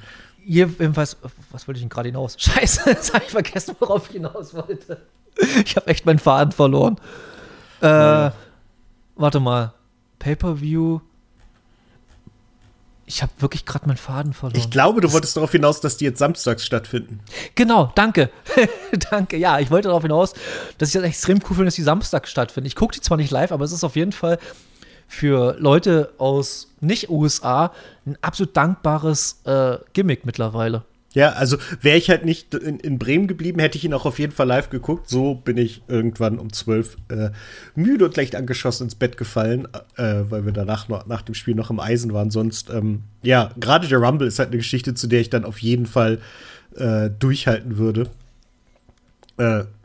Jedenfalls, was wollte ich denn gerade hinaus? Scheiße, jetzt habe ich vergessen, worauf ich hinaus wollte. Ich habe echt meinen Faden verloren. Äh, Warte mal. Pay-Per-View. Ich habe wirklich gerade meinen Faden verloren. Ich glaube, du wolltest darauf hinaus, dass die jetzt samstags stattfinden. Genau, danke. danke. Ja, ich wollte darauf hinaus, dass ich das extrem cool finde, dass die Samstag stattfinden. Ich gucke die zwar nicht live, aber es ist auf jeden Fall für Leute aus nicht-USA ein absolut dankbares äh, Gimmick mittlerweile. Ja, also wäre ich halt nicht in, in Bremen geblieben, hätte ich ihn auch auf jeden Fall live geguckt. So bin ich irgendwann um zwölf äh, müde und leicht angeschossen ins Bett gefallen, äh, weil wir danach noch, nach dem Spiel noch im Eisen waren. Sonst, ähm, ja, gerade der Rumble ist halt eine Geschichte, zu der ich dann auf jeden Fall äh, durchhalten würde.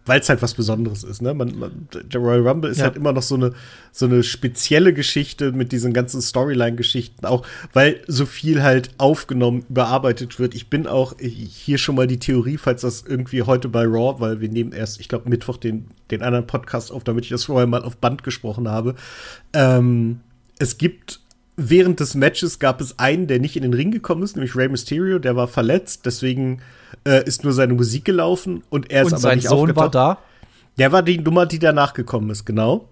Weil es halt was Besonderes ist, ne? Man, man, der Royal Rumble ist Ja. halt immer noch so eine, so eine spezielle Geschichte mit diesen ganzen Storyline-Geschichten, auch weil so viel halt aufgenommen, überarbeitet wird. Ich bin auch hier schon mal die Theorie, falls das irgendwie heute bei Raw, weil wir nehmen erst, ich glaube, Mittwoch den, den anderen Podcast auf, damit ich das vorher mal auf Band gesprochen habe. Ähm, es gibt während des Matches gab es einen, der nicht in den Ring gekommen ist, nämlich Rey Mysterio, der war verletzt, deswegen äh, ist nur seine Musik gelaufen und er ist Und aber sein nicht Sohn war da. Der war die Nummer, die danach gekommen ist, genau.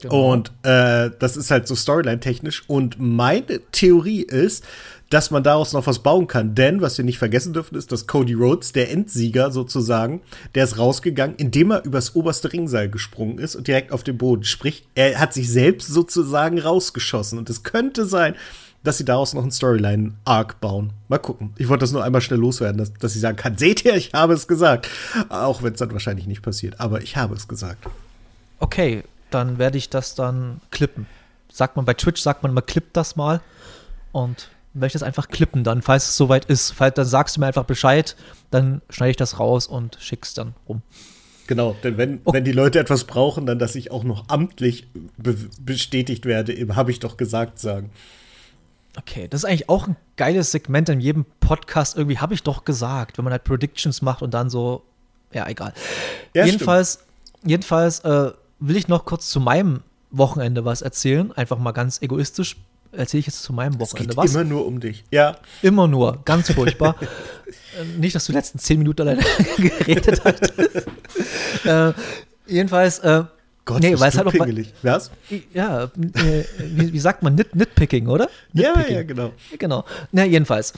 Genau. Und äh, das ist halt so Storyline-technisch. Und meine Theorie ist, dass man daraus noch was bauen kann. Denn, was wir nicht vergessen dürfen, ist, dass Cody Rhodes, der Endsieger sozusagen, der ist rausgegangen, indem er übers oberste Ringseil gesprungen ist und direkt auf den Boden. Sprich, er hat sich selbst sozusagen rausgeschossen. Und es könnte sein, dass sie daraus noch einen Storyline-Arc bauen. Mal gucken. Ich wollte das nur einmal schnell loswerden, dass, dass sie sagen kann, seht ihr, ich habe es gesagt. Auch wenn es dann wahrscheinlich nicht passiert, aber ich habe es gesagt. Okay, dann werde ich das dann klippen. Sagt man bei Twitch, sagt man immer, klippt das mal. Und werde ich das einfach klippen dann, falls es soweit ist. Falls, dann sagst du mir einfach Bescheid, dann schneide ich das raus und schick's dann rum. Genau, denn wenn, okay. wenn die Leute etwas brauchen, dann, dass ich auch noch amtlich be bestätigt werde, im habe ich doch gesagt sagen. Okay, das ist eigentlich auch ein geiles Segment in jedem Podcast. Irgendwie habe ich doch gesagt, wenn man halt Predictions macht und dann so, ja, egal. Ja, jedenfalls, jedenfalls äh, will ich noch kurz zu meinem Wochenende was erzählen. Einfach mal ganz egoistisch erzähle ich jetzt zu meinem Wochenende es geht was. Immer nur um dich. Ja. Immer nur. Ganz furchtbar. Äh, nicht, dass du die letzten zehn Minuten alleine geredet hast. äh, jedenfalls. Äh, Gott, nee, weil es halt auch. Was? Ja, äh, wie, wie, sagt man? Nit, Nitpicking, oder? Nitpicking. Ja, ja, genau. Genau. Na, jedenfalls.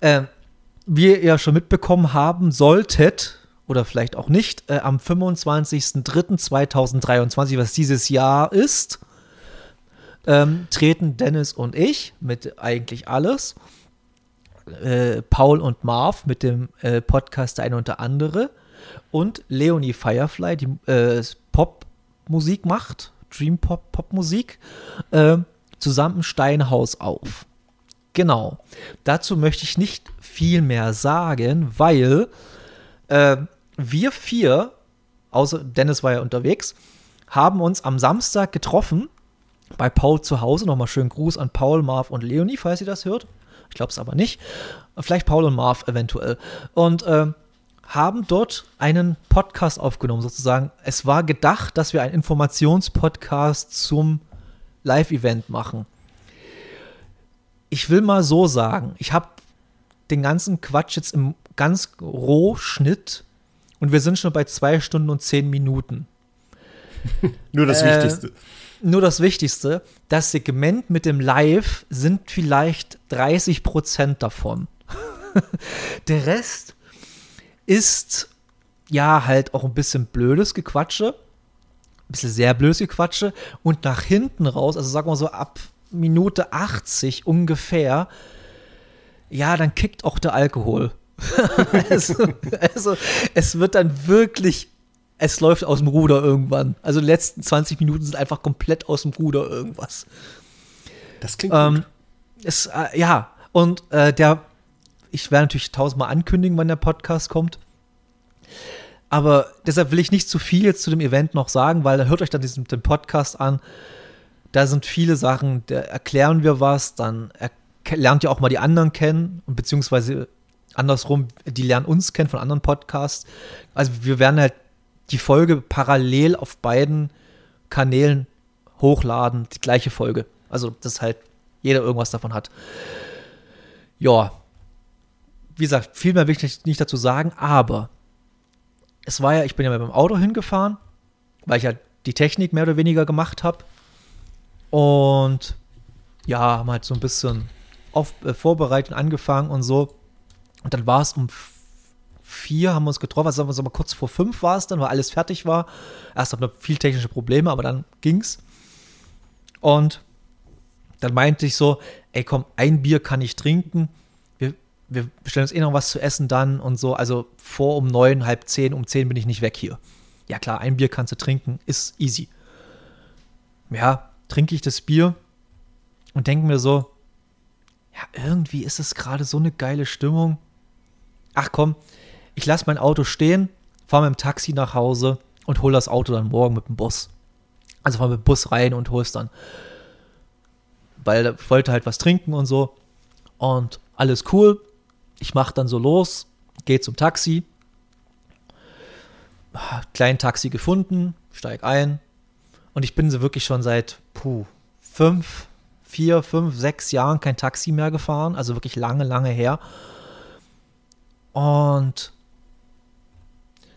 Äh, wie ihr ja schon mitbekommen haben solltet, oder vielleicht auch nicht, äh, am 25.03.2023, was dieses Jahr ist, ähm, treten Dennis und ich mit eigentlich alles. Äh, Paul und Marv mit dem äh, Podcast und der andere. Und Leonie Firefly, die äh, Popmusik macht, Dream Pop Popmusik, äh, zusammen Steinhaus auf. Genau. Dazu möchte ich nicht viel mehr sagen, weil äh, wir vier, außer Dennis war ja unterwegs, haben uns am Samstag getroffen bei Paul zu Hause. Nochmal schönen Gruß an Paul, Marv und Leonie, falls ihr das hört. Ich glaube es aber nicht. Vielleicht Paul und Marv eventuell. Und äh, haben dort einen Podcast aufgenommen, sozusagen. Es war gedacht, dass wir einen Informationspodcast zum Live-Event machen. Ich will mal so sagen, ich habe den ganzen Quatsch jetzt im ganz Rohschnitt und wir sind schon bei zwei Stunden und zehn Minuten. Nur das äh, Wichtigste nur das Wichtigste, das Segment mit dem Live sind vielleicht 30 Prozent davon. Der Rest ist ja halt auch ein bisschen blödes Gequatsche, ein bisschen sehr blödes Gequatsche und nach hinten raus, also sagen wir so ab Minute 80 ungefähr, ja, dann kickt auch der Alkohol. also, also, es wird dann wirklich es läuft aus dem Ruder irgendwann. Also die letzten 20 Minuten sind einfach komplett aus dem Ruder irgendwas. Das klingt ähm, gut. Es, äh, ja, und äh, der, ich werde natürlich tausendmal ankündigen, wann der Podcast kommt. Aber deshalb will ich nicht zu viel jetzt zu dem Event noch sagen, weil hört euch dann diesen, den Podcast an. Da sind viele Sachen, da erklären wir was, dann lernt ihr auch mal die anderen kennen und beziehungsweise andersrum, die lernen uns kennen von anderen Podcasts. Also wir werden halt die Folge parallel auf beiden Kanälen hochladen, die gleiche Folge. Also, dass halt jeder irgendwas davon hat. Ja. Wie gesagt, viel mehr will ich nicht dazu sagen, aber es war ja, ich bin ja mit dem Auto hingefahren, weil ich ja die Technik mehr oder weniger gemacht habe. Und ja, haben halt so ein bisschen auf, äh, vorbereitet, angefangen und so. Und dann war es um vier haben wir uns getroffen, also sagen wir mal kurz vor fünf war es dann, weil alles fertig war. Erst hatten wir viel technische Probleme, aber dann ging's. Und dann meinte ich so, ey komm, ein Bier kann ich trinken. Wir, wir bestellen uns eh noch was zu essen dann und so. Also vor um neun, halb zehn, um zehn bin ich nicht weg hier. Ja klar, ein Bier kannst du trinken, ist easy. Ja, trinke ich das Bier und denke mir so, ja, irgendwie ist es gerade so eine geile Stimmung. Ach komm, ich lasse mein Auto stehen, fahre mit dem Taxi nach Hause und hole das Auto dann morgen mit dem Bus. Also fahre mit dem Bus rein und hole es dann. Weil ich wollte halt was trinken und so. Und alles cool. Ich mache dann so los, gehe zum Taxi. Kleinen Taxi gefunden, steig ein. Und ich bin so wirklich schon seit puh, fünf, vier, fünf, sechs Jahren kein Taxi mehr gefahren. Also wirklich lange, lange her. Und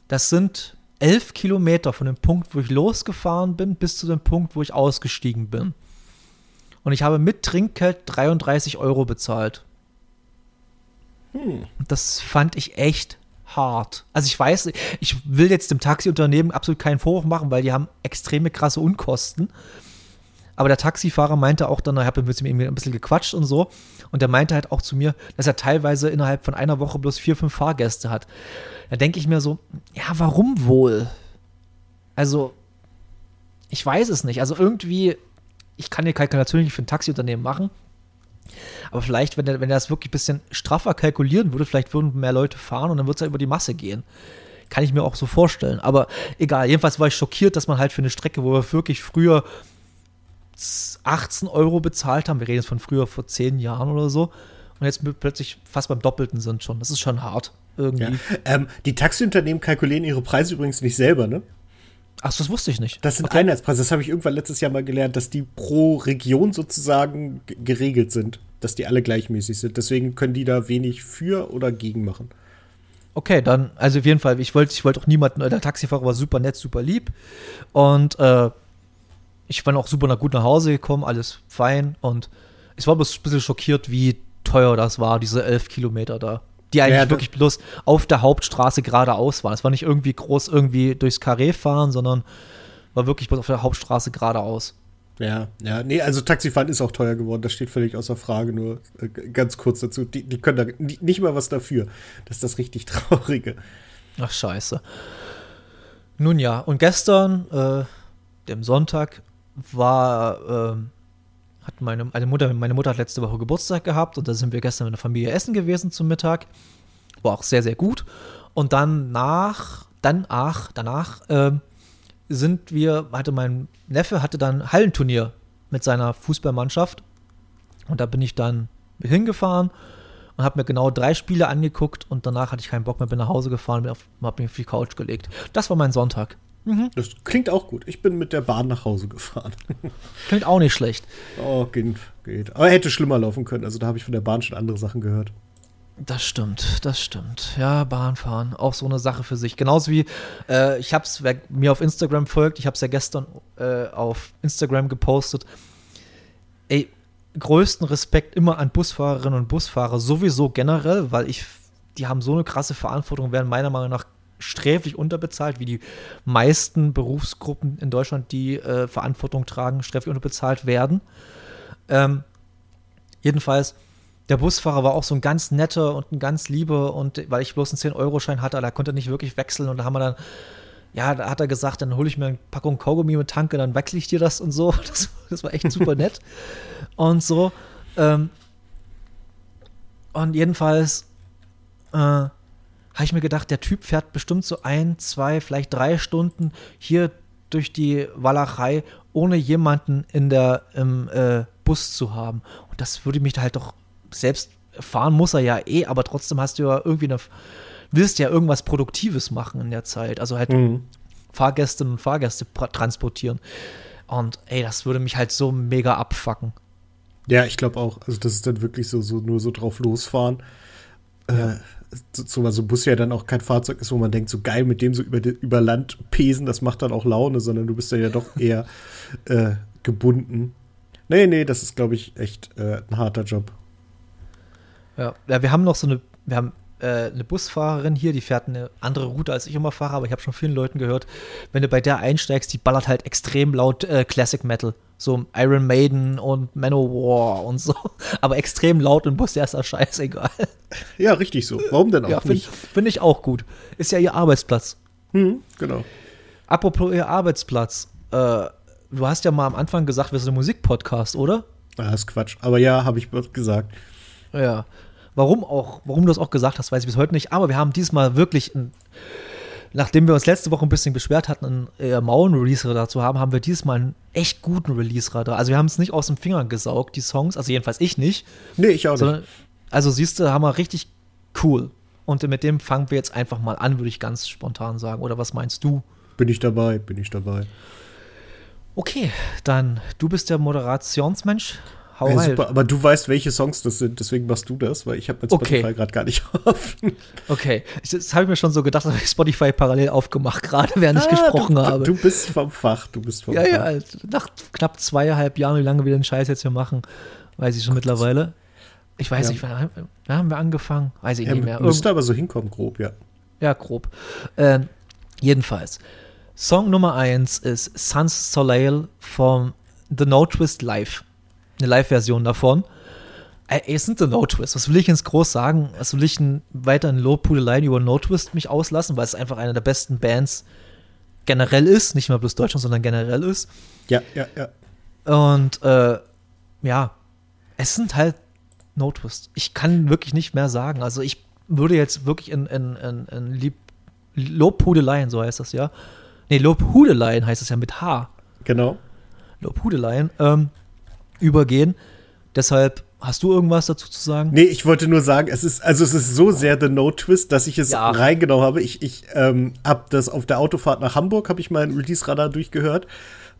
das sind elf Kilometer von dem Punkt, wo ich losgefahren bin, bis zu dem Punkt, wo ich ausgestiegen bin. Und ich habe mit Trinkgeld 33 Euro bezahlt. Hm. Das fand ich echt hart. Also ich weiß, ich will jetzt dem Taxiunternehmen absolut keinen Vorwurf machen, weil die haben extreme krasse Unkosten. Aber der Taxifahrer meinte auch dann, ich habe mit ihm ein bisschen gequatscht und so. Und der meinte halt auch zu mir, dass er teilweise innerhalb von einer Woche bloß vier, fünf Fahrgäste hat. Da denke ich mir so, ja, warum wohl? Also, ich weiß es nicht. Also irgendwie, ich kann die Kalkulation nicht für ein Taxiunternehmen machen. Aber vielleicht, wenn er, wenn er das wirklich ein bisschen straffer kalkulieren würde, vielleicht würden mehr Leute fahren und dann würde es ja über die Masse gehen. Kann ich mir auch so vorstellen. Aber egal, jedenfalls war ich schockiert, dass man halt für eine Strecke, wo wir wirklich früher 18 Euro bezahlt haben, wir reden jetzt von früher vor 10 Jahren oder so, und jetzt plötzlich fast beim Doppelten sind schon. Das ist schon hart. Irgendwie. Ja. Ähm, die Taxiunternehmen kalkulieren ihre Preise übrigens nicht selber, ne? Ach, das wusste ich nicht. Das sind okay. Einheitspreise. Das habe ich irgendwann letztes Jahr mal gelernt, dass die pro Region sozusagen geregelt sind. Dass die alle gleichmäßig sind. Deswegen können die da wenig für oder gegen machen. Okay, dann, also auf jeden Fall, ich wollte ich wollt auch niemanden, der Taxifahrer war super nett, super lieb. Und äh, ich bin auch super gut nach Hause gekommen, alles fein. Und ich war ein bisschen schockiert, wie teuer das war, diese elf Kilometer da die eigentlich ja, wirklich bloß auf der Hauptstraße geradeaus waren. Es war nicht irgendwie groß irgendwie durchs Karree fahren, sondern war wirklich bloß auf der Hauptstraße geradeaus. Ja, ja, nee, also Taxifahren ist auch teuer geworden, das steht völlig außer Frage, nur äh, ganz kurz dazu. Die, die können da die, nicht mal was dafür. Das ist das richtig Traurige. Ach, scheiße. Nun ja, und gestern, äh, dem Sonntag, war, äh, hat meine, eine Mutter, meine Mutter hat letzte Woche Geburtstag gehabt und da sind wir gestern mit der Familie essen gewesen zum Mittag. War auch sehr, sehr gut. Und dann nach, dann, ach, danach äh, sind wir, hatte mein Neffe hatte dann Hallenturnier mit seiner Fußballmannschaft. Und da bin ich dann hingefahren und habe mir genau drei Spiele angeguckt und danach hatte ich keinen Bock mehr, bin nach Hause gefahren und habe mich auf die Couch gelegt. Das war mein Sonntag. Mhm. Das klingt auch gut. Ich bin mit der Bahn nach Hause gefahren. Klingt auch nicht schlecht. Oh, geht, geht. Aber hätte schlimmer laufen können. Also da habe ich von der Bahn schon andere Sachen gehört. Das stimmt, das stimmt. Ja, Bahnfahren, auch so eine Sache für sich. Genauso wie, äh, ich habe es, wer mir auf Instagram folgt, ich habe es ja gestern äh, auf Instagram gepostet. Ey, größten Respekt immer an Busfahrerinnen und Busfahrer, sowieso generell, weil ich, die haben so eine krasse Verantwortung, werden meiner Meinung nach sträflich unterbezahlt, wie die meisten Berufsgruppen in Deutschland, die äh, Verantwortung tragen, sträflich unterbezahlt werden. Ähm, jedenfalls, der Busfahrer war auch so ein ganz netter und ein ganz lieber und weil ich bloß einen 10-Euro-Schein hatte, da konnte er nicht wirklich wechseln und da haben wir dann, ja, da hat er gesagt, dann hole ich mir eine Packung Kaugummi mit Tanke, dann wechsle ich dir das und so. Das, das war echt super nett. und so. Ähm, und jedenfalls, äh, habe ich mir gedacht, der Typ fährt bestimmt so ein, zwei, vielleicht drei Stunden hier durch die Walachei, ohne jemanden in der, im äh, Bus zu haben. Und das würde mich halt doch selbst fahren muss er ja eh, aber trotzdem hast du ja irgendwie eine, willst ja irgendwas Produktives machen in der Zeit. Also halt mhm. Fahrgästinnen und Fahrgäste transportieren. Und ey, das würde mich halt so mega abfacken. Ja, ich glaube auch. Also das ist dann wirklich so, so nur so drauf losfahren. Ja. Äh, so, so ein Bus ja dann auch kein Fahrzeug ist, wo man denkt, so geil, mit dem so über, über Land pesen, das macht dann auch Laune, sondern du bist dann ja doch eher äh, gebunden. Nee, nee, das ist, glaube ich, echt äh, ein harter Job. Ja. ja, wir haben noch so eine, wir haben äh, eine Busfahrerin hier, die fährt eine andere Route, als ich immer fahre, aber ich habe schon vielen Leuten gehört, wenn du bei der einsteigst, die ballert halt extrem laut äh, Classic Metal. So Iron Maiden und Manowar und so. Aber extrem laut im Bus, der ist ja scheißegal. Ja, richtig so. Warum denn auch ja, find? Finde ich auch gut. Ist ja ihr Arbeitsplatz. Hm, genau. Apropos ihr Arbeitsplatz. Äh, du hast ja mal am Anfang gesagt, wir sind ein Musikpodcast, oder? Das ist Quatsch. Aber ja, habe ich gesagt. Ja. Warum auch, warum du das auch gesagt hast, weiß ich bis heute nicht. Aber wir haben diesmal wirklich ein nachdem wir uns letzte Woche ein bisschen beschwert hatten, einen äh, mauen Release-Radar zu haben, haben wir diesmal einen echt guten Release-Radar. Also wir haben es nicht aus dem Finger gesaugt, die Songs, also jedenfalls ich nicht. Nee, ich auch sondern, nicht. Also siehst du, haben wir richtig cool. Und mit dem fangen wir jetzt einfach mal an, würde ich ganz spontan sagen. Oder was meinst du? Bin ich dabei, bin ich dabei. Okay, dann du bist der Moderationsmensch. Hau ja, super, aber du weißt, welche Songs das sind, deswegen machst du das, weil ich habe mit Spotify okay. gerade gar nicht offen. Okay, das habe ich mir schon so gedacht, dass ich Spotify parallel aufgemacht, gerade während ah, ich gesprochen du, habe. Du bist vom Fach, du bist vom ja, Fach. Ja, also nach knapp zweieinhalb Jahren, wie lange wir den Scheiß jetzt hier machen, weiß ich schon Gott. mittlerweile. Ich weiß ja. nicht, wann, haben wir angefangen? Weiß ich ja, nicht mehr. Müsste aber so hinkommen, grob, ja. Ja, grob. Äh, jedenfalls, Song Nummer eins ist Sans Soleil vom The No Twist Live. Eine Live-Version davon. Ey, es sind The No Twist. Was will ich jetzt groß sagen? Was will ich weiter in Lobhudeleien über No Twist mich auslassen, weil es einfach eine der besten Bands generell ist. Nicht mal bloß Deutschland, sondern generell ist. Ja, ja, ja. Und äh, ja, es sind halt No Twist. Ich kann wirklich nicht mehr sagen. Also ich würde jetzt wirklich in, in, in, in Lieb Lobhudeleien, so heißt das ja. Nee, Lobhudeleien heißt es ja mit H. Genau. Lobhudeleien, ähm, übergehen. Deshalb hast du irgendwas dazu zu sagen? Nee, ich wollte nur sagen, es ist, also es ist so sehr The No Twist, dass ich es Ja. reingenommen habe. Ich, ich ähm, habe das auf der Autofahrt nach Hamburg, habe ich meinen Release-Radar durchgehört.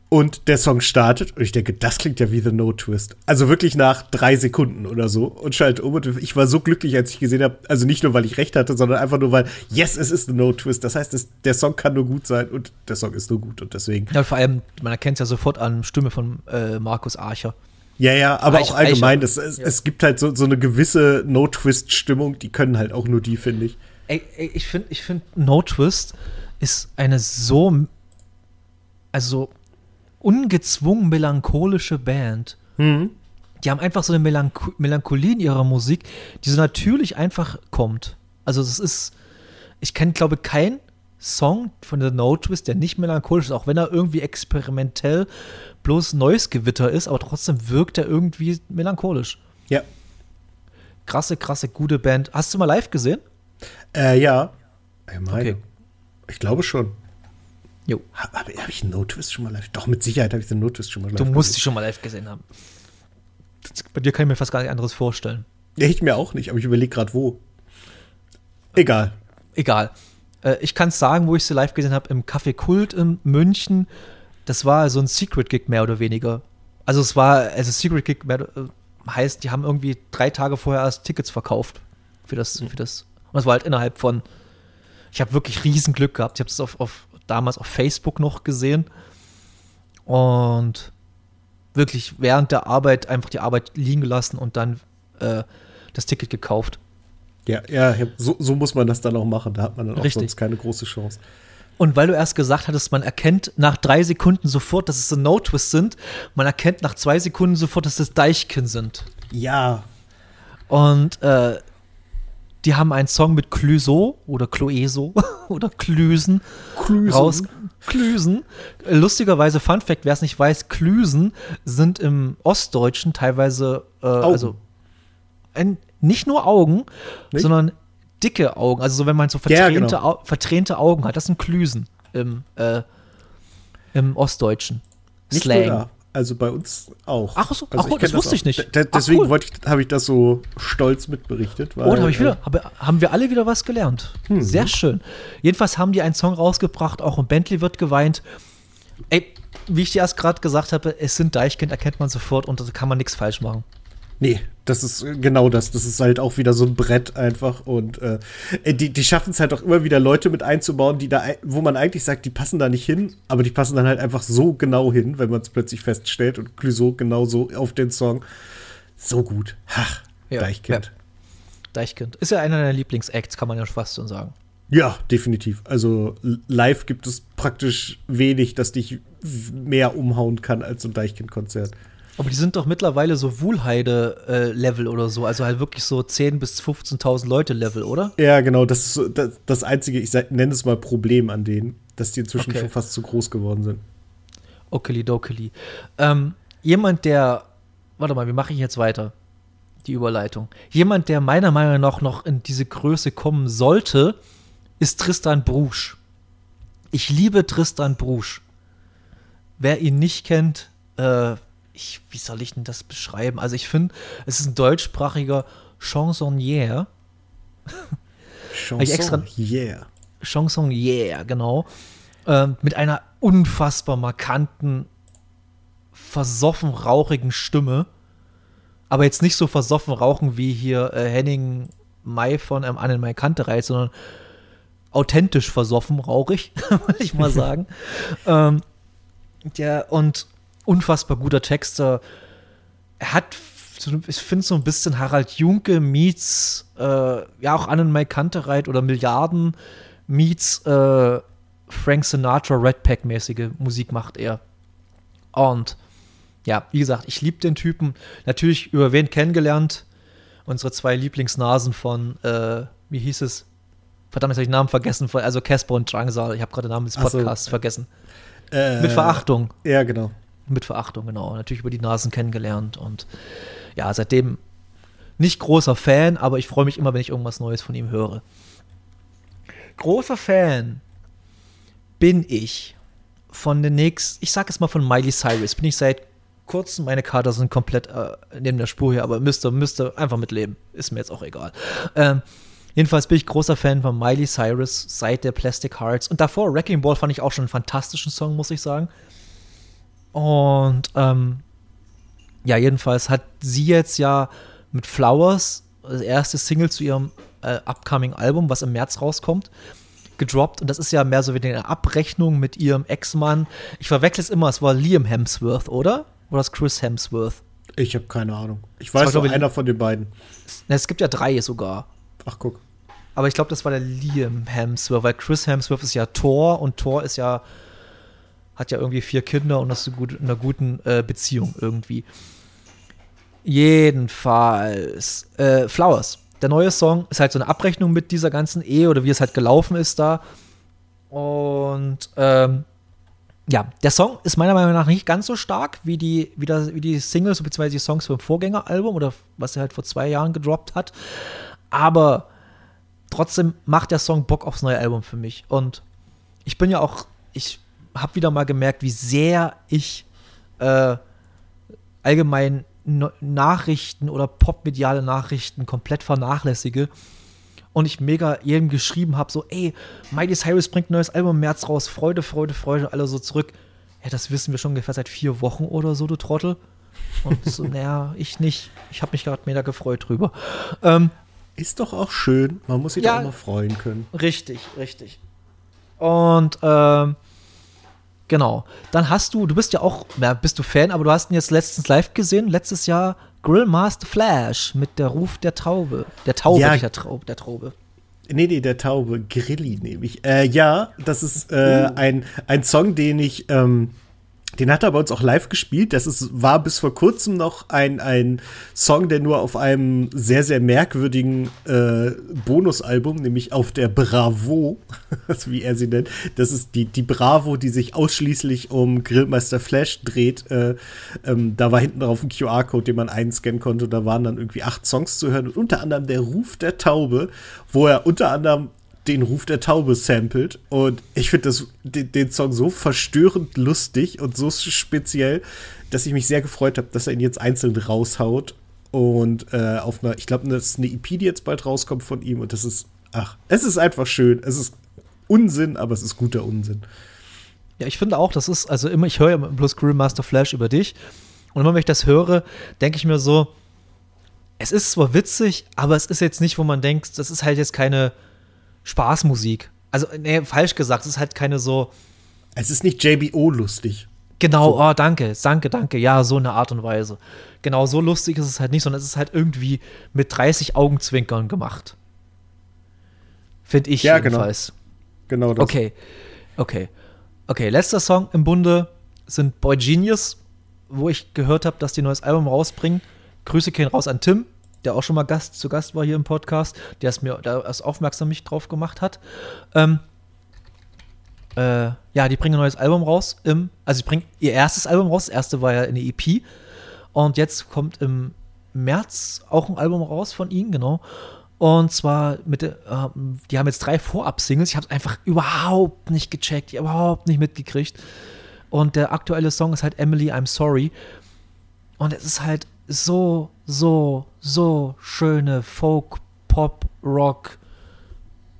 Und der Song startet und ich denke, das klingt ja wie The No Twist. Also wirklich nach drei Sekunden oder so und schalte um und ich war so glücklich, als ich gesehen habe, also nicht nur, weil ich recht hatte, sondern einfach nur, weil, yes, es ist The No Twist. Das heißt, es, der Song kann nur gut sein und der Song ist nur gut und deswegen. Ja, vor allem, man erkennt es ja sofort an Stimme von äh, Markus Archer. Ja, ja, aber Reich- auch allgemein, es, es, Ja. es gibt halt so, so eine gewisse No-Twist-Stimmung, die können halt auch nur die, finde ich. Ey, ey, ich finde, ich find, No Twist ist eine so, also ungezwungen melancholische Band. Die haben einfach so eine Melancho Melancholie in ihrer Musik, die so natürlich einfach kommt. Also es ist, ich kenne, glaube keinen Song von The No Twist, der nicht melancholisch ist, auch wenn er irgendwie experimentell bloß neues Gewitter ist, aber trotzdem wirkt er irgendwie melancholisch. Ja. Krasse, krasse, gute Band. Hast du mal live gesehen? Äh, ja. Ich meine. Okay. Ich glaube schon. Jo. Habe hab ich einen No-Twist schon mal live? Doch, mit Sicherheit habe ich den No-Twist schon mal live Du musst dich schon mal live gesehen haben. Das, bei dir kann ich mir fast gar nicht anderes vorstellen. Ja, ich mir auch nicht, aber ich überlege gerade wo. Egal. Egal. Äh, ich kann es sagen, wo ich sie live gesehen habe, im Café Kult in München. Das war so ein Secret-Gig mehr oder weniger. Also es war, also Secret-Gig mehr, äh, heißt, die haben irgendwie drei Tage vorher erst Tickets verkauft für das, für das. Und das war halt innerhalb von, ich habe wirklich riesen Glück gehabt. Ich habe das auf, auf, damals auf Facebook noch gesehen. Und wirklich während der Arbeit einfach die Arbeit liegen gelassen und dann äh, das Ticket gekauft. Ja, ja, so, so muss man das dann auch machen. Da hat man dann auch Richtig. sonst keine große Chance. Und weil du erst gesagt hattest, man erkennt nach drei Sekunden sofort, dass es so No-Twist sind, man erkennt nach zwei Sekunden sofort, dass es Deichkind sind. Ja. Und äh, die haben einen Song mit Clüso oder Cloeso oder Klüsen Klüsen. raus. Klüsen. Lustigerweise, Fun Fact, wer es nicht weiß, Klüsen sind im Ostdeutschen teilweise, äh, also ein, nicht nur Augen, Nicht? sondern dicke Augen. Also so, wenn man so Ja, vertränte, genau. Au vertränte Augen hat, das sind Klüsen im, äh, im Ostdeutschen. Nicht Slang. nur. Also bei uns auch. Ach so, also ach, das wusste auch. ich nicht. D deswegen cool. habe ich das so stolz mitberichtet. Weil, Oh, hab ich wieder, äh, hab, haben wir alle wieder was gelernt. Sehr schön. Jedenfalls haben die einen Song rausgebracht, auch im Bentley wird geweint. Ey, wie ich dir erst gerade gesagt habe, es sind Deichkind, erkennt man sofort und da kann man nichts falsch machen. Nee, das ist äh, genau das. Das ist halt auch wieder so ein Brett einfach. Und äh, die, die schaffen es halt auch immer wieder Leute mit einzubauen, die da, wo man eigentlich sagt, die passen da nicht hin, aber die passen dann halt einfach so genau hin, wenn man es plötzlich feststellt. Und Clouseau genau so auf den Song. So gut. Ach, Ja, Deichkind. Deichkind. Ist ja einer deiner Lieblingsacts, kann man ja fast so sagen. Ja. definitiv. Also live gibt es praktisch wenig, das dich mehr umhauen kann als so ein Deichkind-Konzert. Aber die sind doch mittlerweile so Wuhlheide-Level oder so, also halt wirklich so 10.000 bis 15.000 Leute-Level, oder? Ja, genau, das ist so das, das einzige, ich nenne es mal Problem an denen, dass die inzwischen Okay. schon fast zu groß geworden sind. Okelidokeli. Ähm, jemand, der, warte mal, wie mache ich jetzt weiter? Die Überleitung. Jemand, der meiner Meinung nach noch in diese Größe kommen sollte, ist Tristan Brusch. Ich liebe Tristan Brusch. Wer ihn nicht kennt, äh, ich, wie soll ich denn das beschreiben? Also ich finde, es ist ein deutschsprachiger Chansonnier. Chanson, ich extra- yeah. Chanson Yeah, genau. Ähm, mit einer unfassbar markanten, versoffen rauchigen Stimme. Aber jetzt nicht so versoffen rauchen wie hier äh, Henning Mai von ähm, An in meine Kante reiht, sondern authentisch versoffen rauchig, würde ich mal sagen. ähm, der, und unfassbar guter Texter. Er hat, ich finde so ein bisschen Harald Junke meets, äh, ja auch An in meine Kante reiht oder Milliarden meets äh, Frank Sinatra Red Pack mäßige Musik macht er. Und ja, wie gesagt, ich liebe den Typen. Natürlich über wen kennengelernt? Unsere zwei Lieblingsnasen von, äh, wie hieß es? Verdammt, jetzt habe ich den Namen vergessen. Also Casper und Drangsal. Ich habe gerade den Namen des Ach so. Podcasts vergessen. Äh, Mit Verachtung. Ja, genau. Mit Verachtung, genau. Natürlich über die Nasen kennengelernt und ja, seitdem nicht großer Fan, aber ich freue mich immer, wenn ich irgendwas Neues von ihm höre. Großer Fan bin ich von den nächsten, ich sag es mal von Miley Cyrus, bin ich seit kurzem, meine Kater sind komplett äh, neben der Spur hier, aber müsste, müsste einfach mitleben. Ist mir jetzt auch egal. Ähm, jedenfalls bin ich großer Fan von Miley Cyrus seit der Plastic Hearts. Und davor, Wrecking Ball, fand ich auch schon einen fantastischen Song, muss ich sagen. Und ähm, ja, jedenfalls hat sie jetzt ja mit Flowers das erste Single zu ihrem äh, upcoming Album, was im März rauskommt, gedroppt. Und das ist ja mehr so wie eine Abrechnung mit ihrem Ex-Mann. Ich verwechsel es immer, es war Liam Hemsworth, oder? Oder das Chris Hemsworth? Ich habe keine Ahnung. Ich weiß nur einer von den beiden. Ne, Es gibt ja drei sogar. Ach, guck. Aber ich glaube, das war der Liam Hemsworth, weil Chris Hemsworth ist ja Thor und Thor ist ja, hat ja irgendwie vier Kinder und ist gut, in einer guten äh, Beziehung irgendwie. Jedenfalls, äh, Flowers. Der neue Song ist halt so eine Abrechnung mit dieser ganzen Ehe oder wie es halt gelaufen ist da. Und ähm, ja, der Song ist meiner Meinung nach nicht ganz so stark wie die, wie das, wie die Singles bzw. die Songs vom Vorgängeralbum oder was er halt vor zwei Jahren gedroppt hat. Aber trotzdem macht der Song Bock aufs neue Album für mich. Und ich bin ja auch, ich habe wieder mal gemerkt, wie sehr ich äh, allgemein no Nachrichten oder popmediale Nachrichten komplett vernachlässige. Und ich mega jedem geschrieben habe, so, ey, Miley Cyrus bringt ein neues Album im März raus, Freude, Freude, Freude, alle so zurück. Ja, das wissen wir schon ungefähr seit vier Wochen oder so, du Trottel. Und so, naja, ich nicht. Ich habe mich gerade mega gefreut drüber. Ähm, Ist doch auch schön. Man muss sich Ja. da auch mal freuen können. Richtig, richtig. Und ähm, genau. Dann hast du, du bist ja auch, na, bist du Fan, aber du hast ihn jetzt letztens live gesehen, letztes Jahr Grillmaster Flash mit der Ruf der Taube. Der Taube, Ja. nicht der Traube, der Traube. Nee, nee, der Taube, Grilli nehme ich. Äh, ja, das ist äh, ein, ein Song, den ich, ähm, den hat er bei uns auch live gespielt. Das ist, war bis vor kurzem noch ein, ein Song, der nur auf einem sehr, sehr merkwürdigen äh, Bonusalbum, nämlich auf der Bravo, wie er sie nennt, das ist die, die Bravo, die sich ausschließlich um Grillmeister Flash dreht. Äh, ähm, da war hinten drauf ein QR-Code, den man einscannen konnte. Da waren dann irgendwie acht Songs zu hören und unter anderem der Ruf der Taube, wo er unter anderem den Ruf der Taube samplet. Und ich finde den, den Song so verstörend lustig und so speziell, dass ich mich sehr gefreut habe, dass er ihn jetzt einzeln raushaut. Und äh, auf einer, ich glaube, das ist eine EP, die jetzt bald rauskommt von ihm. Und das ist, ach, es ist einfach schön. Es ist Unsinn, aber es ist guter Unsinn. Ja, ich finde auch, das ist, also immer, ich höre ja bloß Grillmaster Flash über dich. Und immer wenn ich das höre, denke ich mir so, es ist zwar witzig, aber es ist jetzt nicht, wo man denkt, das ist halt jetzt keine Spaßmusik. Also, nee, falsch gesagt, es ist halt keine so, Es ist nicht JBO lustig. Genau, oh, danke, danke, danke. Ja, so eine Art und Weise. Genau, so lustig ist es halt nicht, sondern es ist halt irgendwie mit 30 Augenzwinkern gemacht. Finde ich Ja, genau. jedenfalls. Genau das. Okay, okay. Okay, letzter Song im Bunde sind Boy Genius, wo ich gehört habe, dass die ein neues Album rausbringen. Grüße gehen raus an Tim, der auch schon mal Gast, zu Gast war hier im Podcast, der es mir da erst aufmerksam mich drauf gemacht hat. Ähm, äh, ja, die bringen ein neues Album raus. Im, also, sie bringen ihr erstes Album raus. Das erste war ja eine EP. Und jetzt kommt im März auch ein Album raus von ihnen, genau. Und zwar mit, äh, die haben jetzt drei Vorab-Singles. Ich habe es einfach überhaupt nicht gecheckt, überhaupt nicht mitgekriegt. Und der aktuelle Song ist halt Emily, I'm Sorry. Und es ist halt so, so, so schöne Folk, Pop, Rock,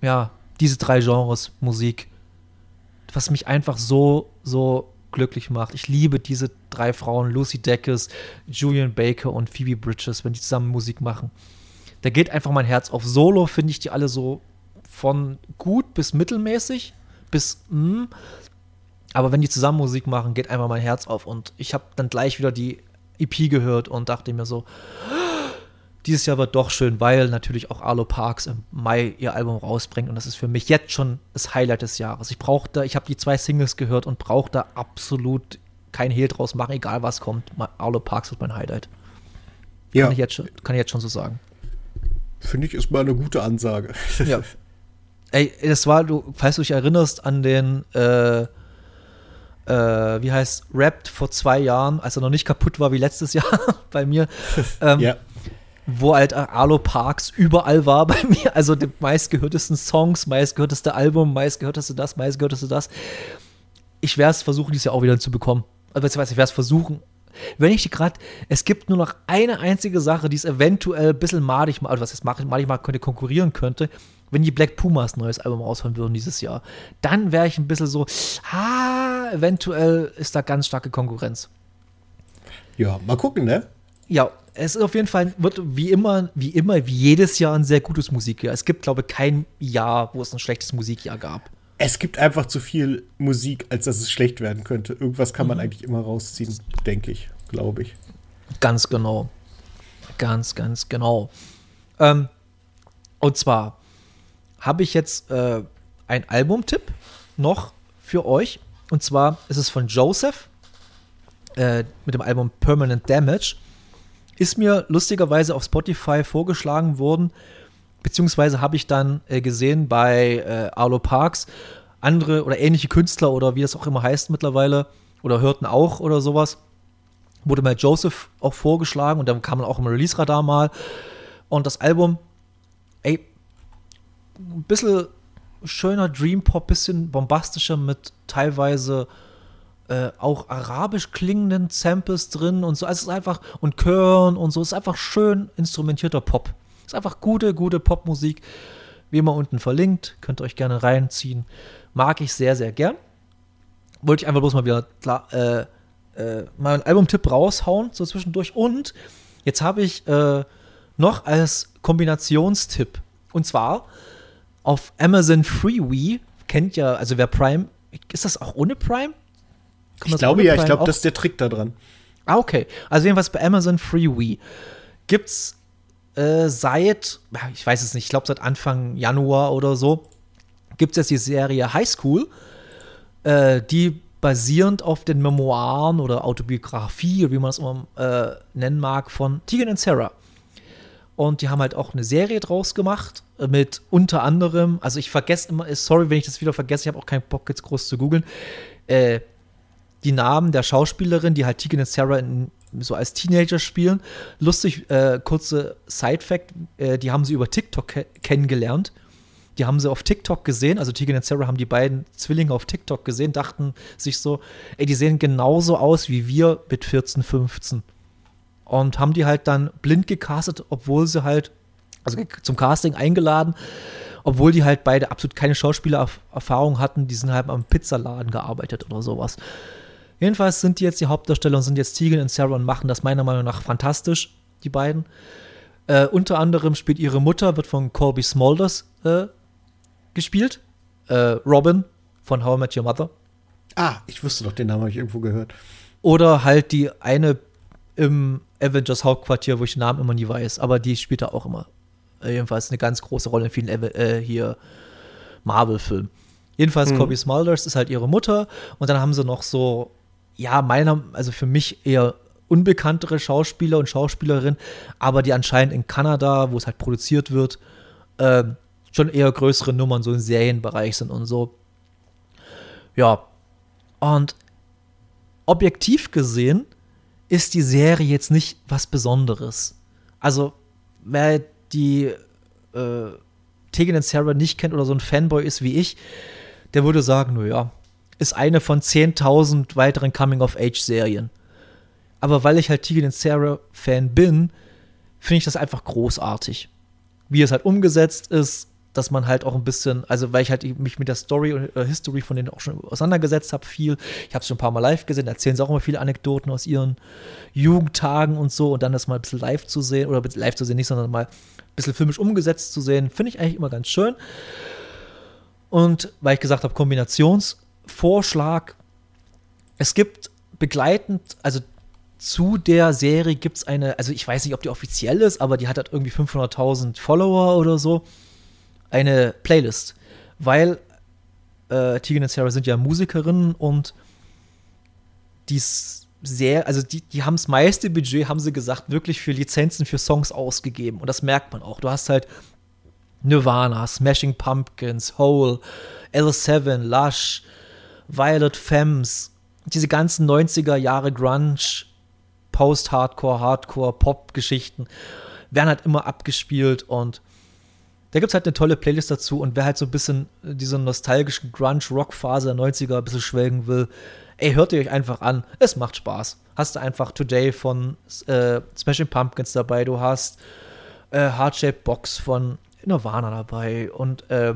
ja, diese drei Genres Musik, was mich einfach so, so glücklich macht. Ich liebe diese drei Frauen, Lucy Dacus, Julian Baker und Phoebe Bridges, wenn die zusammen Musik machen. Da geht einfach mein Herz auf. Solo finde ich die alle so von gut bis mittelmäßig bis mm. Aber wenn die zusammen Musik machen, geht einfach mein Herz auf. Und ich habe dann gleich wieder die EP gehört und dachte mir so, dieses Jahr wird doch schön, weil natürlich auch Arlo Parks im Mai ihr Album rausbringt und das ist für mich jetzt schon das Highlight des Jahres. Ich brauche da, ich habe die zwei Singles gehört und brauche da absolut kein Hehl draus machen, egal was kommt. Arlo Parks ist mein Highlight. Ja, Kann, ich jetzt, schon- kann ich jetzt schon so sagen. finde ich, ist mal eine gute Ansage. Ja. Ey, das war, du, falls du dich erinnerst an den, äh, äh, wie heißt, Rapped vor zwei Jahren, als er noch nicht kaputt war wie letztes Jahr bei mir, ähm, ja. wo halt Arlo Parks überall war bei mir, also die meistgehörtesten Songs, meistgehörteste Album, meistgehörteste das, meistgehörteste das. Ich werde es versuchen, dieses Jahr auch wieder zu bekommen. Also, ich werde es versuchen. Wenn ich die gerade, es gibt nur noch eine einzige Sache, die es eventuell ein bisschen madig mal, also was jetzt madig mal könnte, konkurrieren könnte, wenn die Black Pumas ein neues Album raushauen würden dieses Jahr. Dann wäre ich ein bisschen so, ah, eventuell ist da ganz starke Konkurrenz. ja, mal gucken, ne? Ja, es ist auf jeden Fall, wird wie immer, wie immer, wie jedes Jahr ein sehr gutes Musikjahr. Es gibt, glaube ich, kein Jahr, wo es ein schlechtes Musikjahr gab. Es gibt einfach zu viel Musik, als dass es schlecht werden könnte. Irgendwas kann Mhm. man eigentlich immer rausziehen, denke ich, glaube ich. Ganz genau. Ganz, ganz genau. Ähm, und zwar habe ich jetzt äh, ein Albumtipp noch für euch. Und zwar ist es von Joseph äh, mit dem Album Permanent Damage. Ist mir lustigerweise auf Spotify vorgeschlagen worden, beziehungsweise habe ich dann äh, gesehen bei äh, Arlo Parks andere oder ähnliche Künstler oder wie das auch immer heißt mittlerweile oder hörten auch oder sowas wurde mal Joseph auch vorgeschlagen und dann kam man auch im Release-Radar mal. Und das Album, ein bisschen schöner Dream-Pop, bisschen bombastischer mit teilweise äh, auch arabisch klingenden Samples drin und so. Also es ist einfach, und Chören und so, es ist einfach schön instrumentierter Pop. Es ist einfach gute, gute Popmusik. Wie immer unten verlinkt, könnt ihr euch gerne reinziehen. Mag ich sehr, sehr gern. Wollte ich einfach bloß mal wieder klar, äh, äh, mal einen Albumtipp raushauen, so zwischendurch. Und jetzt habe ich äh, noch als Kombinationstipp. Und zwar auf Amazon Freewee, kennt ja, also wer Prime, ist das auch ohne Prime? Ich glaube ja, ich Prime glaube, auch- das ist der Trick da dran. Ah, okay. Also jedenfalls bei Amazon Freewee gibt's äh, seit, ich weiß es nicht, ich glaube seit Anfang Januar oder so, gibt es jetzt die Serie High School, äh, die basierend auf den Memoiren oder Autobiografie, wie man es immer äh, nennen mag, von Tegan und Sarah. Und die haben halt auch eine Serie draus gemacht mit unter anderem, also ich vergesse immer, sorry, wenn ich das wieder vergesse, ich habe auch keinen Bock jetzt groß zu googeln, äh, die Namen der Schauspielerin, die halt Tegan und Sarah in, so als Teenager spielen. Lustig, äh, kurze Side-Fact, äh, die haben sie über TikTok ke kennengelernt. Die haben sie auf TikTok gesehen, also Tegan und Sarah haben die beiden Zwillinge auf TikTok gesehen, dachten sich so, ey, die sehen genauso aus wie wir mit 14, 15. Und haben die halt dann blind gecastet, obwohl sie halt, also zum Casting eingeladen, obwohl die halt beide absolut keine Schauspielererfahrung hatten, die sind halt am Pizzaladen gearbeitet oder sowas. Jedenfalls sind die jetzt die Hauptdarsteller und sind jetzt Tegan und Sarah und machen das meiner Meinung nach fantastisch, die beiden. Äh, unter anderem spielt ihre Mutter, wird von Colby Smulders äh, gespielt. Äh, Robin von How I Met Your Mother. Ah, ich wusste doch, den Namen habe ich irgendwo gehört. Oder halt die eine im Avengers Hauptquartier, wo ich den Namen immer nie weiß, aber die spielt da auch immer. Äh, jedenfalls eine ganz große Rolle in vielen äh, hier Marvel-Filmen. Jedenfalls Mhm. Colby Smulders ist halt ihre Mutter und dann haben sie noch so, ja, meiner, also für mich eher unbekanntere Schauspieler und Schauspielerinnen, aber die anscheinend in Kanada, wo es halt produziert wird, ähm, schon eher größere Nummern so im Serienbereich sind und so. Ja. Und objektiv gesehen ist die Serie jetzt nicht was Besonderes. Also, wer die äh, Tegan und Sarah nicht kennt oder so ein Fanboy ist wie ich, der würde sagen, naja, ist eine von 10.000 weiteren Coming-of-Age-Serien. Aber weil ich halt Tegan und Sarah Fan bin, finde ich das einfach großartig. Wie es halt umgesetzt ist, dass man halt auch ein bisschen, also weil ich halt mich mit der Story und äh, History von denen auch schon auseinandergesetzt habe, viel. Ich habe es schon ein paar Mal live gesehen, erzählen sie auch immer viele Anekdoten aus ihren Jugendtagen und so und dann das mal ein bisschen live zu sehen, oder live zu sehen nicht, sondern mal bisschen filmisch umgesetzt zu sehen, finde ich eigentlich immer ganz schön. Und weil ich gesagt habe, Kombinationsvorschlag, es gibt begleitend, also zu der Serie gibt es eine, also ich weiß nicht, ob die offiziell ist, aber die hat halt irgendwie 500.000 Follower oder so, eine Playlist. Weil äh, Tegan und Sarah sind ja Musikerinnen und die ist sehr, also die, die haben das meiste Budget, haben sie gesagt, wirklich für Lizenzen für Songs ausgegeben. Und das merkt man auch. Du hast halt Nirvana, Smashing Pumpkins, Hole, L7, Lush, Violet Femmes, diese ganzen 90er Jahre Grunge, Post-Hardcore, Hardcore, Pop-Geschichten werden halt immer abgespielt und da gibt es halt eine tolle Playlist dazu und wer halt so ein bisschen diese nostalgischen Grunge-Rock-Phase der 90er ein bisschen schwelgen will, ey, hört ihr euch einfach an. Es macht Spaß. Hast du einfach Today von äh, Smashing Pumpkins dabei, du hast äh, Heart Box von Nirvana dabei und äh,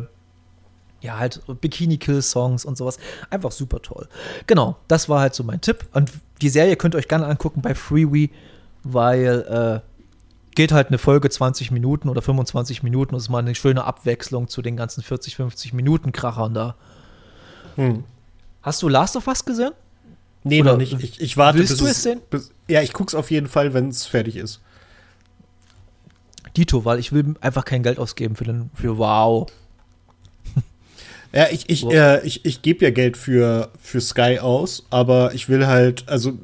ja, halt Bikini Kill Songs und sowas. Einfach super toll. Genau, das war halt so mein Tipp. Und die Serie könnt ihr euch gerne angucken bei Freewee, weil äh, geht halt eine Folge 20 Minuten oder 25 Minuten und ist mal eine schöne Abwechslung zu den ganzen 40, 50 Minuten Krachern da. Hm. Hast du Last of Us gesehen? Nee, Oder noch nicht. Ich, ich warte, willst bis du es sehen? Bis, ja, ich guck's auf jeden Fall, wenn es fertig ist. Dito, weil ich will einfach kein Geld ausgeben für den für Wow. Ja, ich, ich, wow. äh, ich, ich gebe ja Geld für, für Sky aus, aber ich will halt, also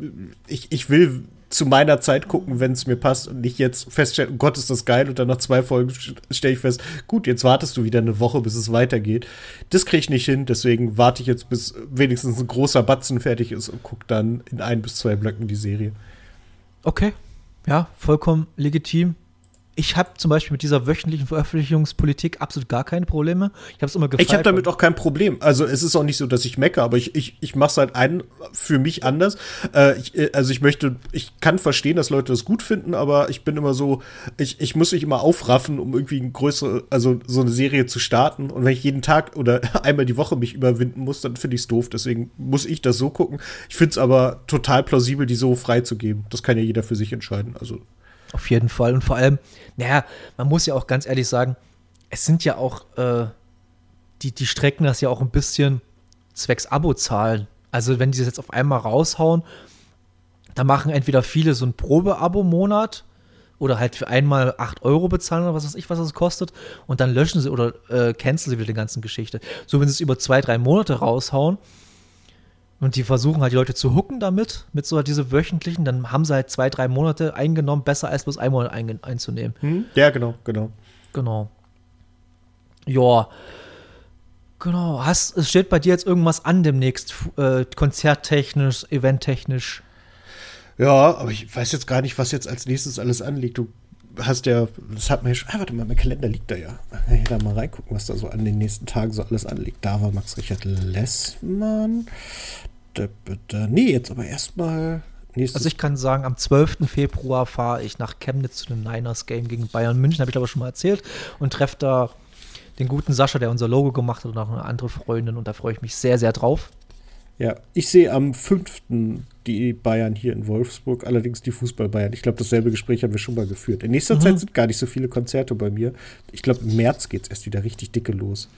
ich, ich will zu meiner Zeit gucken, wenn es mir passt und nicht jetzt feststellen, oh Gott, ist das geil und dann nach zwei Folgen stelle ich fest, gut, jetzt wartest du wieder eine Woche, bis es weitergeht. Das kriege ich nicht hin, deswegen warte ich jetzt, bis wenigstens ein großer Batzen fertig ist und gucke dann in ein bis zwei Blöcken die Serie. Okay, ja, vollkommen legitim ich habe zum Beispiel mit dieser wöchentlichen Veröffentlichungspolitik absolut gar keine Probleme. Ich habe es immer gefeiert. Ich habe damit auch kein Problem. Also es ist auch nicht so, dass ich mecke, aber ich, ich, ich mache es halt ein, für mich anders. Äh, ich, äh, also ich möchte, ich kann verstehen, dass Leute das gut finden, aber ich bin immer so, ich, ich muss mich immer aufraffen, um irgendwie eine größere, also so eine Serie zu starten. Und wenn ich jeden Tag oder einmal die Woche mich überwinden muss, dann finde ich es doof. Deswegen muss ich das so gucken. Ich finde es aber total plausibel, die so freizugeben. Das kann ja jeder für sich entscheiden. Also auf jeden Fall. Und vor allem, naja, man muss ja auch ganz ehrlich sagen, es sind ja auch, äh, die, die strecken das ja auch ein bisschen zwecks Abo-Zahlen. Also, wenn die das jetzt auf einmal raushauen, da machen entweder viele so ein Probe-Abo-Monat oder halt für einmal 8 Euro bezahlen oder was weiß ich, was das kostet und dann löschen sie oder äh, canceln sie wieder die ganze Geschichte. So, wenn sie es über zwei, drei Monate raushauen, und die versuchen halt die Leute zu hooken damit, mit so halt diese wöchentlichen, dann haben sie halt zwei, drei Monate eingenommen, besser als bloß einmal ein, einzunehmen. Hm? Ja, genau, genau. Genau. Ja. Genau. Hast, es steht bei dir jetzt irgendwas an demnächst, äh, konzerttechnisch, eventtechnisch? Ja, aber ich weiß jetzt gar nicht, was jetzt als nächstes alles anliegt. Du hast ja, das hat man ja schon, ah, warte mal, mein Kalender liegt da ja. Ich da mal reingucken, was da so an den nächsten Tagen so alles anliegt. Da war Max Richard Lessmann. Nee, jetzt aber erstmal. Also ich kann sagen, am 12. Februar fahre ich nach Chemnitz zu dem Niners Game gegen Bayern München, habe ich glaube schon mal erzählt, und treffe da den guten Sascha, der unser Logo gemacht hat, und auch eine andere Freundin, und da freue ich mich sehr, sehr drauf. Ja, ich sehe am 5. die Bayern hier in Wolfsburg, allerdings die Fußball-Bayern. Ich glaube, dasselbe Gespräch haben wir schon mal geführt. In nächster mhm. Zeit sind gar nicht so viele Konzerte bei mir. Ich glaube, im März geht es erst wieder richtig dicke los.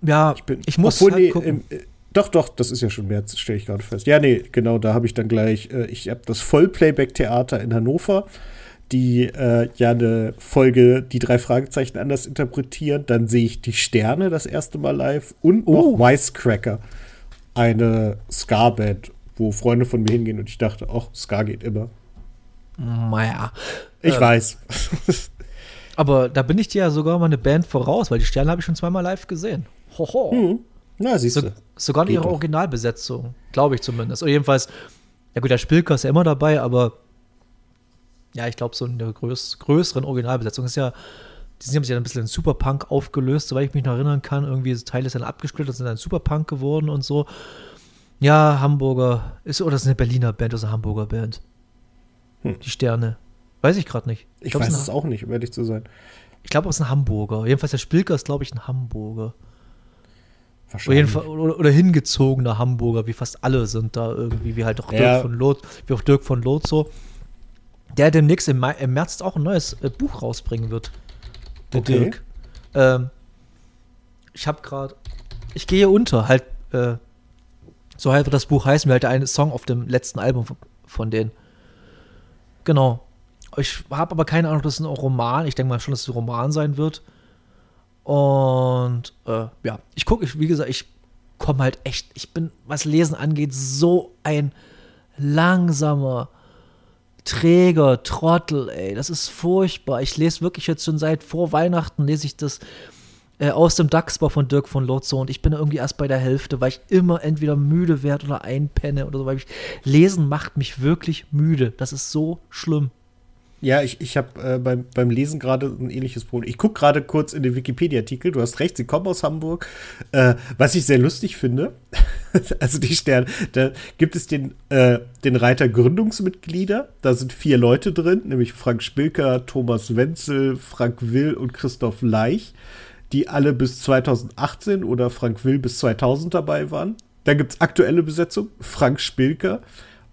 Ja, ich, bin, ich muss obwohl, halt nee, gucken. Im, doch, doch, das ist ja schon März, stelle ich gerade fest. Ja, nee, genau, da habe ich dann gleich, äh, ich habe das Vollplayback-Theater in Hannover, die äh, ja eine Folge, die drei Fragezeichen anders interpretieren. Dann sehe ich die Sterne das erste Mal live und noch oh. Wisecracker, eine Ska-Band, wo Freunde von mir hingehen und ich dachte, ach, Ska geht immer. Naja. Ich äh, weiß. aber da bin ich dir ja sogar mal eine Band voraus, weil die Sterne habe ich schon zweimal live gesehen. Hoho. Hm. Na, siehst du. So, sogar in ihrer Originalbesetzung, glaube ich zumindest. Oder jedenfalls, ja gut, der Spielker ist ja immer dabei, aber ja, ich glaube, so in der größ größeren Originalbesetzung ist ja, die sind ja ein bisschen in Superpunk aufgelöst, soweit ich mich noch erinnern kann. Irgendwie Teile sind dann abgesplittert, sind dann Superpunk geworden und so. Ja, Hamburger, ist, oder ist eine Berliner Band, oder eine Hamburger Band. Hm. Die Sterne. Weiß ich gerade nicht. Ich, ich glaub, weiß es auch nicht, um ehrlich zu sein. Ich glaube, es ist ein Hamburger. Jedenfalls der Spielker ist, glaube ich, ein Hamburger. Wahrscheinlich. Oder, oder, hingezogener Hamburger, wie fast alle sind da irgendwie, wie halt auch ja. Dirk von Loth, wie auch Dirk von Loth so. Der demnächst im, Mai, im März auch ein neues äh, Buch rausbringen wird. Der okay. Dirk. Ähm, ich habe gerade, ich gehe unter, halt, äh, so halt wird das Buch heißen, wie halt der eine Song auf dem letzten Album von, von denen. Genau. Ich habe aber keine Ahnung, ob das ein Roman, ich denke mal schon, dass es ein Roman sein wird. Und äh, ja, ich gucke, wie gesagt, ich komme halt echt, ich bin, was Lesen angeht, so ein langsamer, träger Trottel, ey. Das ist furchtbar. Ich lese wirklich jetzt schon seit vor Weihnachten, lese ich das äh, aus dem Dachsbau von Dirk von Lotzo und ich bin irgendwie erst bei der Hälfte, weil ich immer entweder müde werde oder einpenne oder so, weil ich, Lesen macht mich wirklich müde. Das ist so schlimm. Ja, ich, ich habe äh, beim, beim Lesen gerade ein ähnliches Problem. Ich gucke gerade kurz in den Wikipedia-Artikel. Du hast recht, sie kommen aus Hamburg. Äh, was ich sehr lustig finde, also die Sterne, da gibt es den, äh, den Reiter Gründungsmitglieder. Da sind vier Leute drin, nämlich Frank Spilker, Thomas Wenzel, Frank Will und Christoph Leich, die alle bis 2018 oder Frank Will bis 2000 dabei waren. Da gibt es aktuelle Besetzung, Frank Spilker.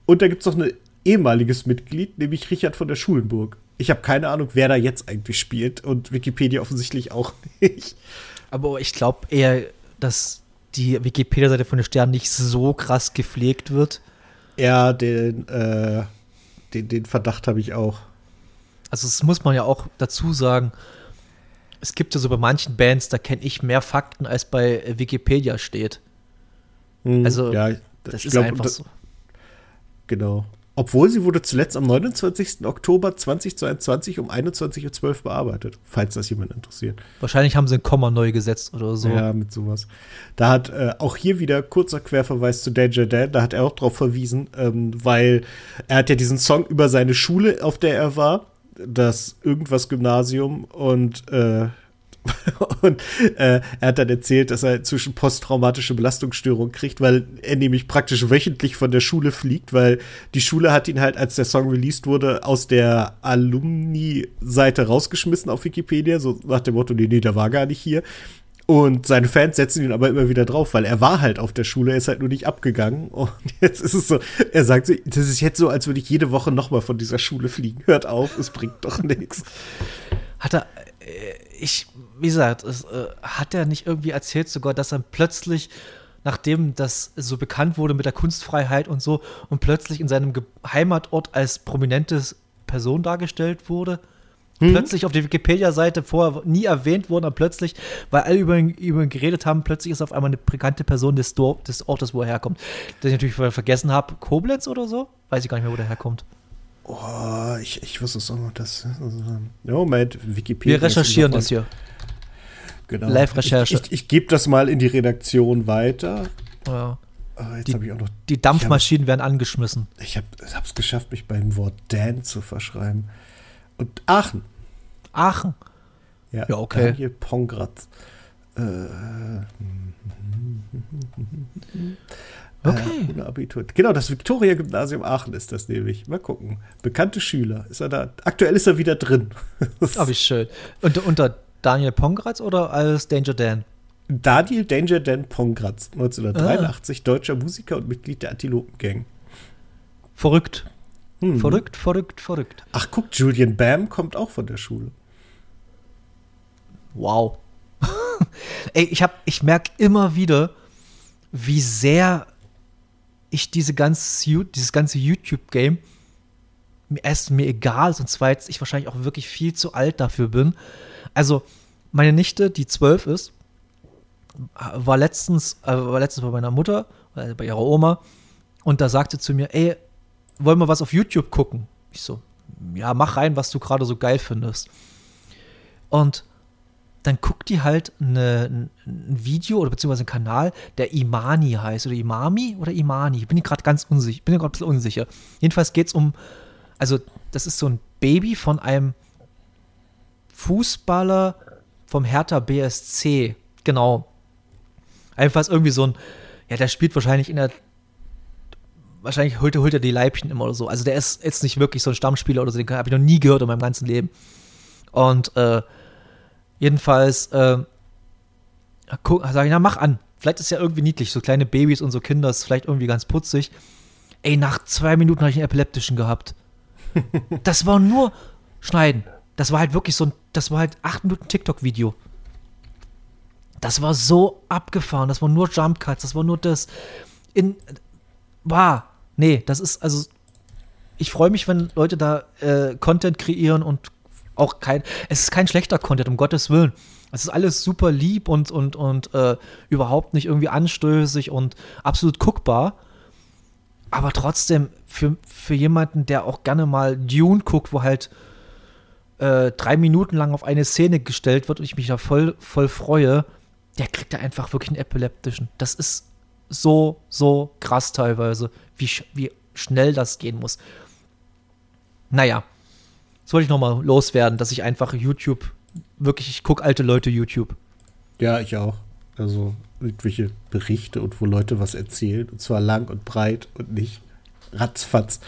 Und da gibt es noch eine ehemaliges Mitglied, nämlich Richard von der Schulenburg. Ich habe keine Ahnung, wer da jetzt eigentlich spielt und Wikipedia offensichtlich auch nicht. Aber ich glaube eher, dass die Wikipedia-Seite von den Sternen nicht so krass gepflegt wird. Ja, den, äh, den, den Verdacht habe ich auch. Also, das muss man ja auch dazu sagen. Es gibt ja so bei manchen Bands, da kenne ich mehr Fakten, als bei Wikipedia steht. Hm, Also, ja, das ich ist glaub, einfach so. Genau. Obwohl sie wurde zuletzt am 29. Oktober 2022 um 21.12 Uhr bearbeitet, falls das jemand interessiert. Wahrscheinlich haben sie ein Komma neu gesetzt oder so. Ja, mit sowas. Da hat äh, auch hier wieder kurzer Querverweis zu Danger Dan, da hat er auch drauf verwiesen, ähm, weil er hat ja diesen Song über seine Schule, auf der er war, das irgendwas Gymnasium und äh, und äh, er hat dann erzählt, dass er inzwischen posttraumatische Belastungsstörung kriegt, weil er nämlich praktisch wöchentlich von der Schule fliegt, weil die Schule hat ihn halt, als der Song released wurde, aus der Alumni-Seite rausgeschmissen auf Wikipedia, so nach dem Motto, nee, nee, der war gar nicht hier. Und seine Fans setzen ihn aber immer wieder drauf, weil er war halt auf der Schule, er ist halt nur nicht abgegangen. Und jetzt ist es so, er sagt so, das ist jetzt so, als würde ich jede Woche nochmal von dieser Schule fliegen. Hört auf, es bringt doch nichts. Hat er, äh, ich, wie gesagt, es, äh, hat er nicht irgendwie erzählt sogar, dass er plötzlich, nachdem das so bekannt wurde mit der Kunstfreiheit und so, und plötzlich in seinem Ge Heimatort als prominentes Person dargestellt wurde? Plötzlich auf der Wikipedia-Seite vorher nie erwähnt worden, aber plötzlich, weil alle über ihn, über ihn geredet haben, plötzlich ist auf einmal eine bekannte Person des, Dor des Ortes, wo er herkommt. Den ich natürlich vergessen habe, Koblenz oder so? Weiß ich gar nicht mehr, wo der herkommt. Oh, ich, ich wusste es auch noch, das. Ja, Moment, Wikipedia. Wir recherchieren das hier. Genau. Live-Recherche. Ich, ich, ich gebe das mal in die Redaktion weiter. Ja. Jetzt Die- habe ich auch noch. Die Dampfmaschinen werden angeschmissen. Ich habe es geschafft, mich beim Wort Dan zu verschreiben. Und Aachen. Aachen. Ja, Ja, okay. Daniel Pongratz. Äh, Okay. Äh, Abitur. Genau, das Viktoria-Gymnasium Aachen ist das nämlich. Mal gucken. Bekannte Schüler. Ist er da? Aktuell ist er wieder drin. Ah, wie schön. Unter, unter Daniel Pongratz oder als Danger Dan? Daniel Danger Dan Pongratz, Ah. 1983, deutscher Musiker und Mitglied der Antilopen-Gang. Verrückt. Hm. Verrückt, verrückt, verrückt. Ach, guck, Julian Bam kommt auch von der Schule. Wow. Ey, ich hab, ich merke immer wieder, wie sehr ich diese ganze, dieses ganze YouTube-Game mir erst mir egal ist und zweitens ich wahrscheinlich auch wirklich viel zu alt dafür bin. Also, meine Nichte, die zwölf ist, war letztens, äh, war letztens bei meiner Mutter, äh, bei ihrer Oma, und da sagte zu mir, ey, wollen wir was auf YouTube gucken? Ich so, ja, mach rein, was du gerade so geil findest. Und dann guckt die halt eine, ein Video oder beziehungsweise einen Kanal, der Imani heißt oder Imami oder Imani. Ich bin gerade ganz unsicher. Bin gerade unsicher. Jedenfalls geht es um, also das ist so ein Baby von einem Fußballer vom Hertha BSC. Genau. Einfach irgendwie so ein, ja, der spielt wahrscheinlich in der, wahrscheinlich holt, er- holt er die Leibchen immer oder so. Also der ist jetzt nicht wirklich so ein Stammspieler oder so, den habe ich noch nie gehört in meinem ganzen Leben. Und äh, jedenfalls äh, sage ich, na mach an. Vielleicht ist ja irgendwie niedlich, so kleine Babys und so Kinder ist vielleicht irgendwie ganz putzig. Ey, nach zwei Minuten habe ich einen epileptischen gehabt. das war nur Schneiden. Das war halt wirklich so ein, das war halt acht Minuten TikTok-Video. Das war so abgefahren. Das war nur Jump Cuts. Das war nur das. In. Wow. Nee, das ist also. Ich freue mich, wenn Leute da äh, Content kreieren und auch kein, es ist kein schlechter Content, um Gottes Willen. Es ist alles super lieb und, und, und äh, überhaupt nicht irgendwie anstößig und absolut guckbar. Aber trotzdem, für, für jemanden, der auch gerne mal Dune guckt, wo halt äh, drei Minuten lang auf eine Szene gestellt wird und ich mich da voll, voll freue, der kriegt da einfach wirklich einen epileptischen. Das ist so, so krass teilweise, wie, sch- wie schnell das gehen muss. Naja, das wollte ich nochmal loswerden, dass ich einfach YouTube, wirklich, ich gucke alte Leute YouTube. Ja, ich auch. Also irgendwelche Berichte und wo Leute was erzählen. Und zwar lang und breit und nicht ratzfatz.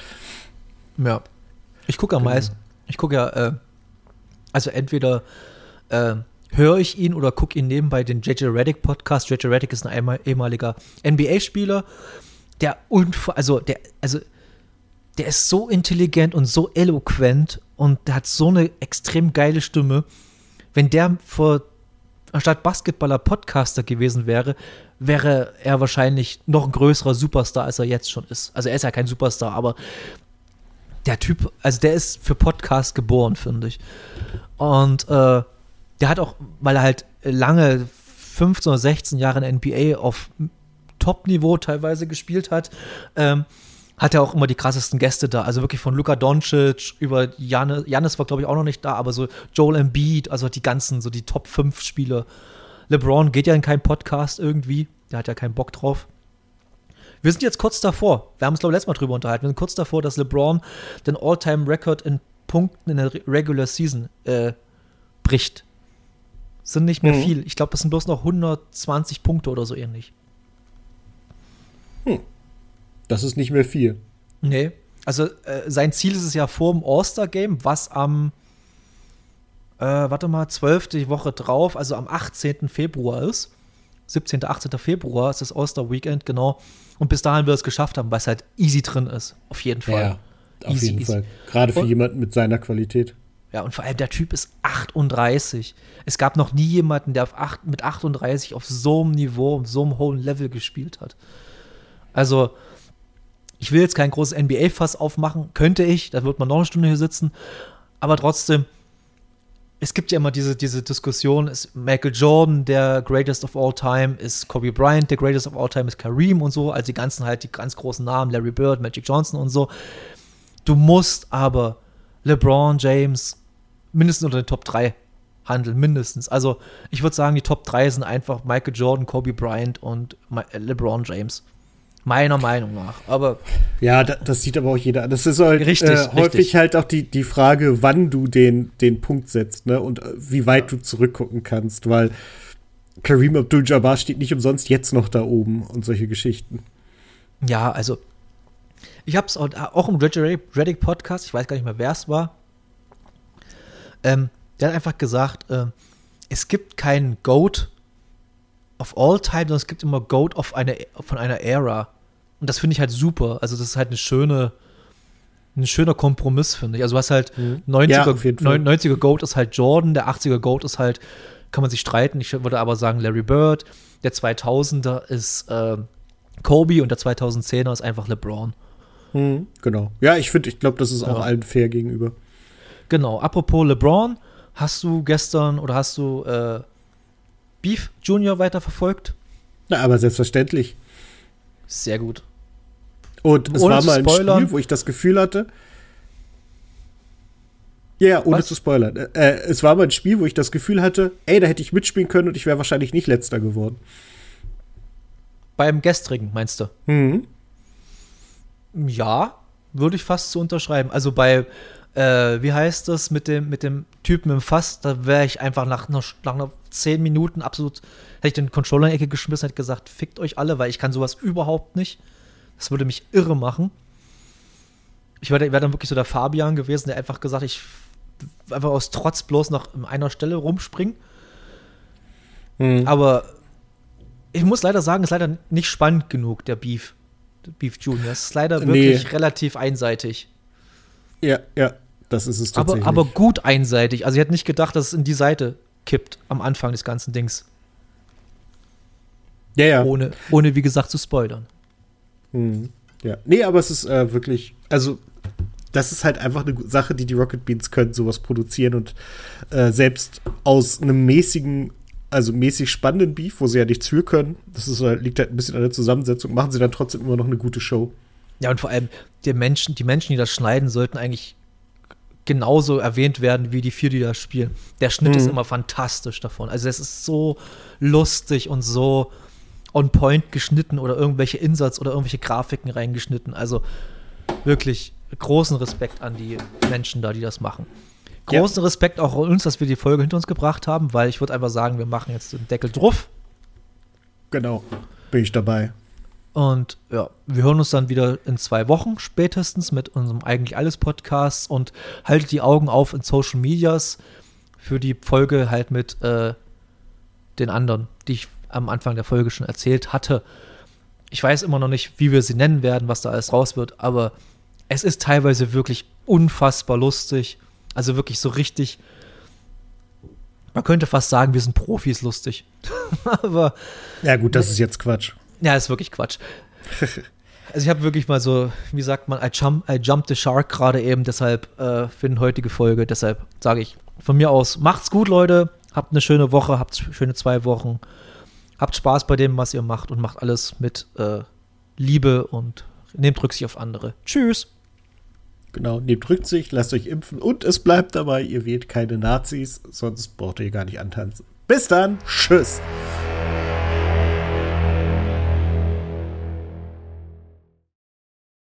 Ja. Ich gucke am Genau. meisten. Ich gucke ja, äh, also entweder äh, höre ich ihn oder gucke ihn nebenbei den JJ Reddick Podcast. JJ Reddick ist ein ehemaliger NBA-Spieler, der unver also der, also der ist so intelligent und so eloquent und der hat so eine extrem geile Stimme. Wenn der vor anstatt Basketballer Podcaster gewesen wäre, wäre er wahrscheinlich noch ein größerer Superstar, als er jetzt schon ist. Also er ist ja kein Superstar, aber der Typ, also der ist für Podcast geboren, finde ich. Und äh, der hat auch, weil er halt lange 15 oder 16 Jahre in NBA auf Top-Niveau teilweise gespielt hat, ähm, hat er auch immer die krassesten Gäste da. Also wirklich von Luka Doncic über Janne, Jannis war, glaube ich, auch noch nicht da, aber so Joel Embiid, also die ganzen, so die Top 5 Spieler. LeBron geht ja in keinen Podcast irgendwie. Der hat ja keinen Bock drauf. Wir sind jetzt kurz davor. Wir haben uns, glaube ich, letztes Mal drüber unterhalten. Wir sind kurz davor, dass LeBron den All-Time-Record in Punkten in der Re- Regular Season äh, bricht. Sind nicht mehr Mhm. viel. Ich glaube, das sind bloß noch 120 Punkte oder so ähnlich. Das ist nicht mehr viel. Nee. Also äh, sein Ziel ist es ja vor dem All-Star-Game, was am, äh, warte mal, 12. die Woche drauf, also am 18. Februar ist. 17., 18. Februar ist das All-Star-Weekend, genau. Und bis dahin wir es geschafft haben, weil es halt easy drin ist. Auf jeden Fall. auf Easy, jeden easy. Fall. Gerade für Und- jemanden mit seiner Qualität. Ja, und vor allem der Typ ist 38. Es gab noch nie jemanden, der auf acht, mit 38 auf so einem Niveau, auf so einem hohen Level gespielt hat. Also, ich will jetzt kein großes NBA-Fass aufmachen, könnte ich, da wird man noch eine Stunde hier sitzen, aber trotzdem, es gibt ja immer diese, diese Diskussion, ist Michael Jordan der Greatest of All Time, ist Kobe Bryant der Greatest of All Time, ist Kareem und so, also die ganzen halt, die ganz großen Namen, Larry Bird, Magic Johnson und so. Du musst aber LeBron James mindestens unter den Top 3 handeln, mindestens. Also ich würde sagen, die Top 3 sind einfach Michael Jordan, Kobe Bryant und äh, LeBron James. Meiner Meinung nach. Aber Ja, da, das sieht aber auch jeder an. Das ist halt Richtig, äh, häufig richtig. halt auch die, die Frage, wann du den, den Punkt setzt, ne? Und äh, wie weit du zurückgucken kannst, weil Kareem Abdul-Jabbar steht nicht umsonst jetzt noch da oben und solche Geschichten. ja, also ich habe es auch, auch im Reddick Podcast, ich weiß gar nicht mehr, wer es war. Ähm, der hat einfach gesagt, äh, es gibt keinen Goat of all time, sondern es gibt immer Goat of eine, von einer Ära. Und das finde ich halt super. Also das ist halt eine schöne, ein schöner Kompromiss, finde ich. Also du hast halt 90er, Ja, auf jeden Fall. 90er Goat ist halt Jordan, der 80er Goat ist halt, kann man sich streiten. Ich würde aber sagen Larry Bird. Der 2000er ist äh, Kobe und der 2010er ist einfach LeBron. Genau. Ja, ich finde, ich glaube, das ist auch Ja. allen fair gegenüber. Genau, apropos LeBron, hast du gestern oder hast du äh, Beef Junior weiterverfolgt? Na, aber selbstverständlich. Sehr gut. Und es Ohne war mal ein. Spiel, wo ich das Gefühl hatte. Ja, ja, ohne Was? zu spoilern. Äh, es war mal ein Spiel, wo ich das Gefühl hatte, ey, da hätte ich mitspielen können und ich wäre wahrscheinlich nicht letzter geworden. Beim gestrigen, meinst du? Mhm. Ja, würde ich fast so unterschreiben. Also bei, äh, wie heißt das, mit dem, mit dem Typen im Fass, da wäre ich einfach nach nach einer 10 Minuten absolut, hätte ich den Controller in die Ecke geschmissen, hätte gesagt, fickt euch alle, weil ich kann sowas überhaupt nicht. Das würde mich irre machen. Ich wäre wär dann wirklich so der Fabian gewesen, der einfach gesagt, ich einfach aus Trotz bloß nach einer Stelle rumspringen. Mhm. Aber ich muss leider sagen, es ist leider nicht spannend genug, der Beef. Der Beef Junior. Es ist leider Nee. wirklich relativ einseitig. Ja, ja, das ist es Aber, tatsächlich. aber gut einseitig. Also ich hätte nicht gedacht, dass es in die Seite kippt am Anfang des ganzen Dings. ja, ja. Ohne, ohne wie gesagt, zu spoilern. Mhm. Ja. Nee, aber es ist äh, wirklich, also das ist halt einfach eine Sache, die die Rocket Beans können, sowas produzieren und äh, selbst aus einem mäßigen, also mäßig spannenden Beef, wo sie ja nichts für können, das ist, halt, liegt halt ein bisschen an der Zusammensetzung, machen sie dann trotzdem immer noch eine gute Show. Ja, und vor allem die Menschen, die Menschen, die das schneiden, sollten eigentlich genauso erwähnt werden wie die vier, die da spielen. Der Schnitt mhm. ist immer fantastisch davon. Also es ist so lustig und so on point geschnitten oder irgendwelche Insatz oder irgendwelche Grafiken reingeschnitten. Also wirklich großen Respekt an die Menschen da, die das machen. Großen ja. Respekt auch an uns, dass wir die Folge hinter uns gebracht haben, weil ich würde einfach sagen, wir machen jetzt den Deckel drauf. Genau, bin ich dabei. Und ja, wir hören uns dann wieder in zwei Wochen spätestens mit unserem eigentlich alles Podcast und haltet die Augen auf in Social Medias für die Folge halt mit äh, den anderen, die ich am Anfang der Folge schon erzählt hatte. Ich weiß immer noch nicht, wie wir sie nennen werden, was da alles raus wird, aber es ist teilweise wirklich unfassbar lustig. Also wirklich so richtig. Man könnte fast sagen, wir sind Profis lustig. aber. Ja, gut, das ist jetzt Quatsch. Ja, ist wirklich Quatsch. Also ich habe wirklich mal so, wie sagt man, I, jump, I jumped the shark gerade eben, deshalb äh, für die heutige Folge. Deshalb sage ich von mir aus, macht's gut, Leute. Habt eine schöne Woche, habt schöne zwei Wochen. Habt Spaß bei dem, was ihr macht und macht alles mit äh, Liebe und nehmt Rücksicht auf andere. Tschüss. Genau, nehmt Rücksicht, lasst euch impfen und es bleibt dabei, ihr wählt keine Nazis, sonst braucht ihr gar nicht antanzen. Bis dann, tschüss.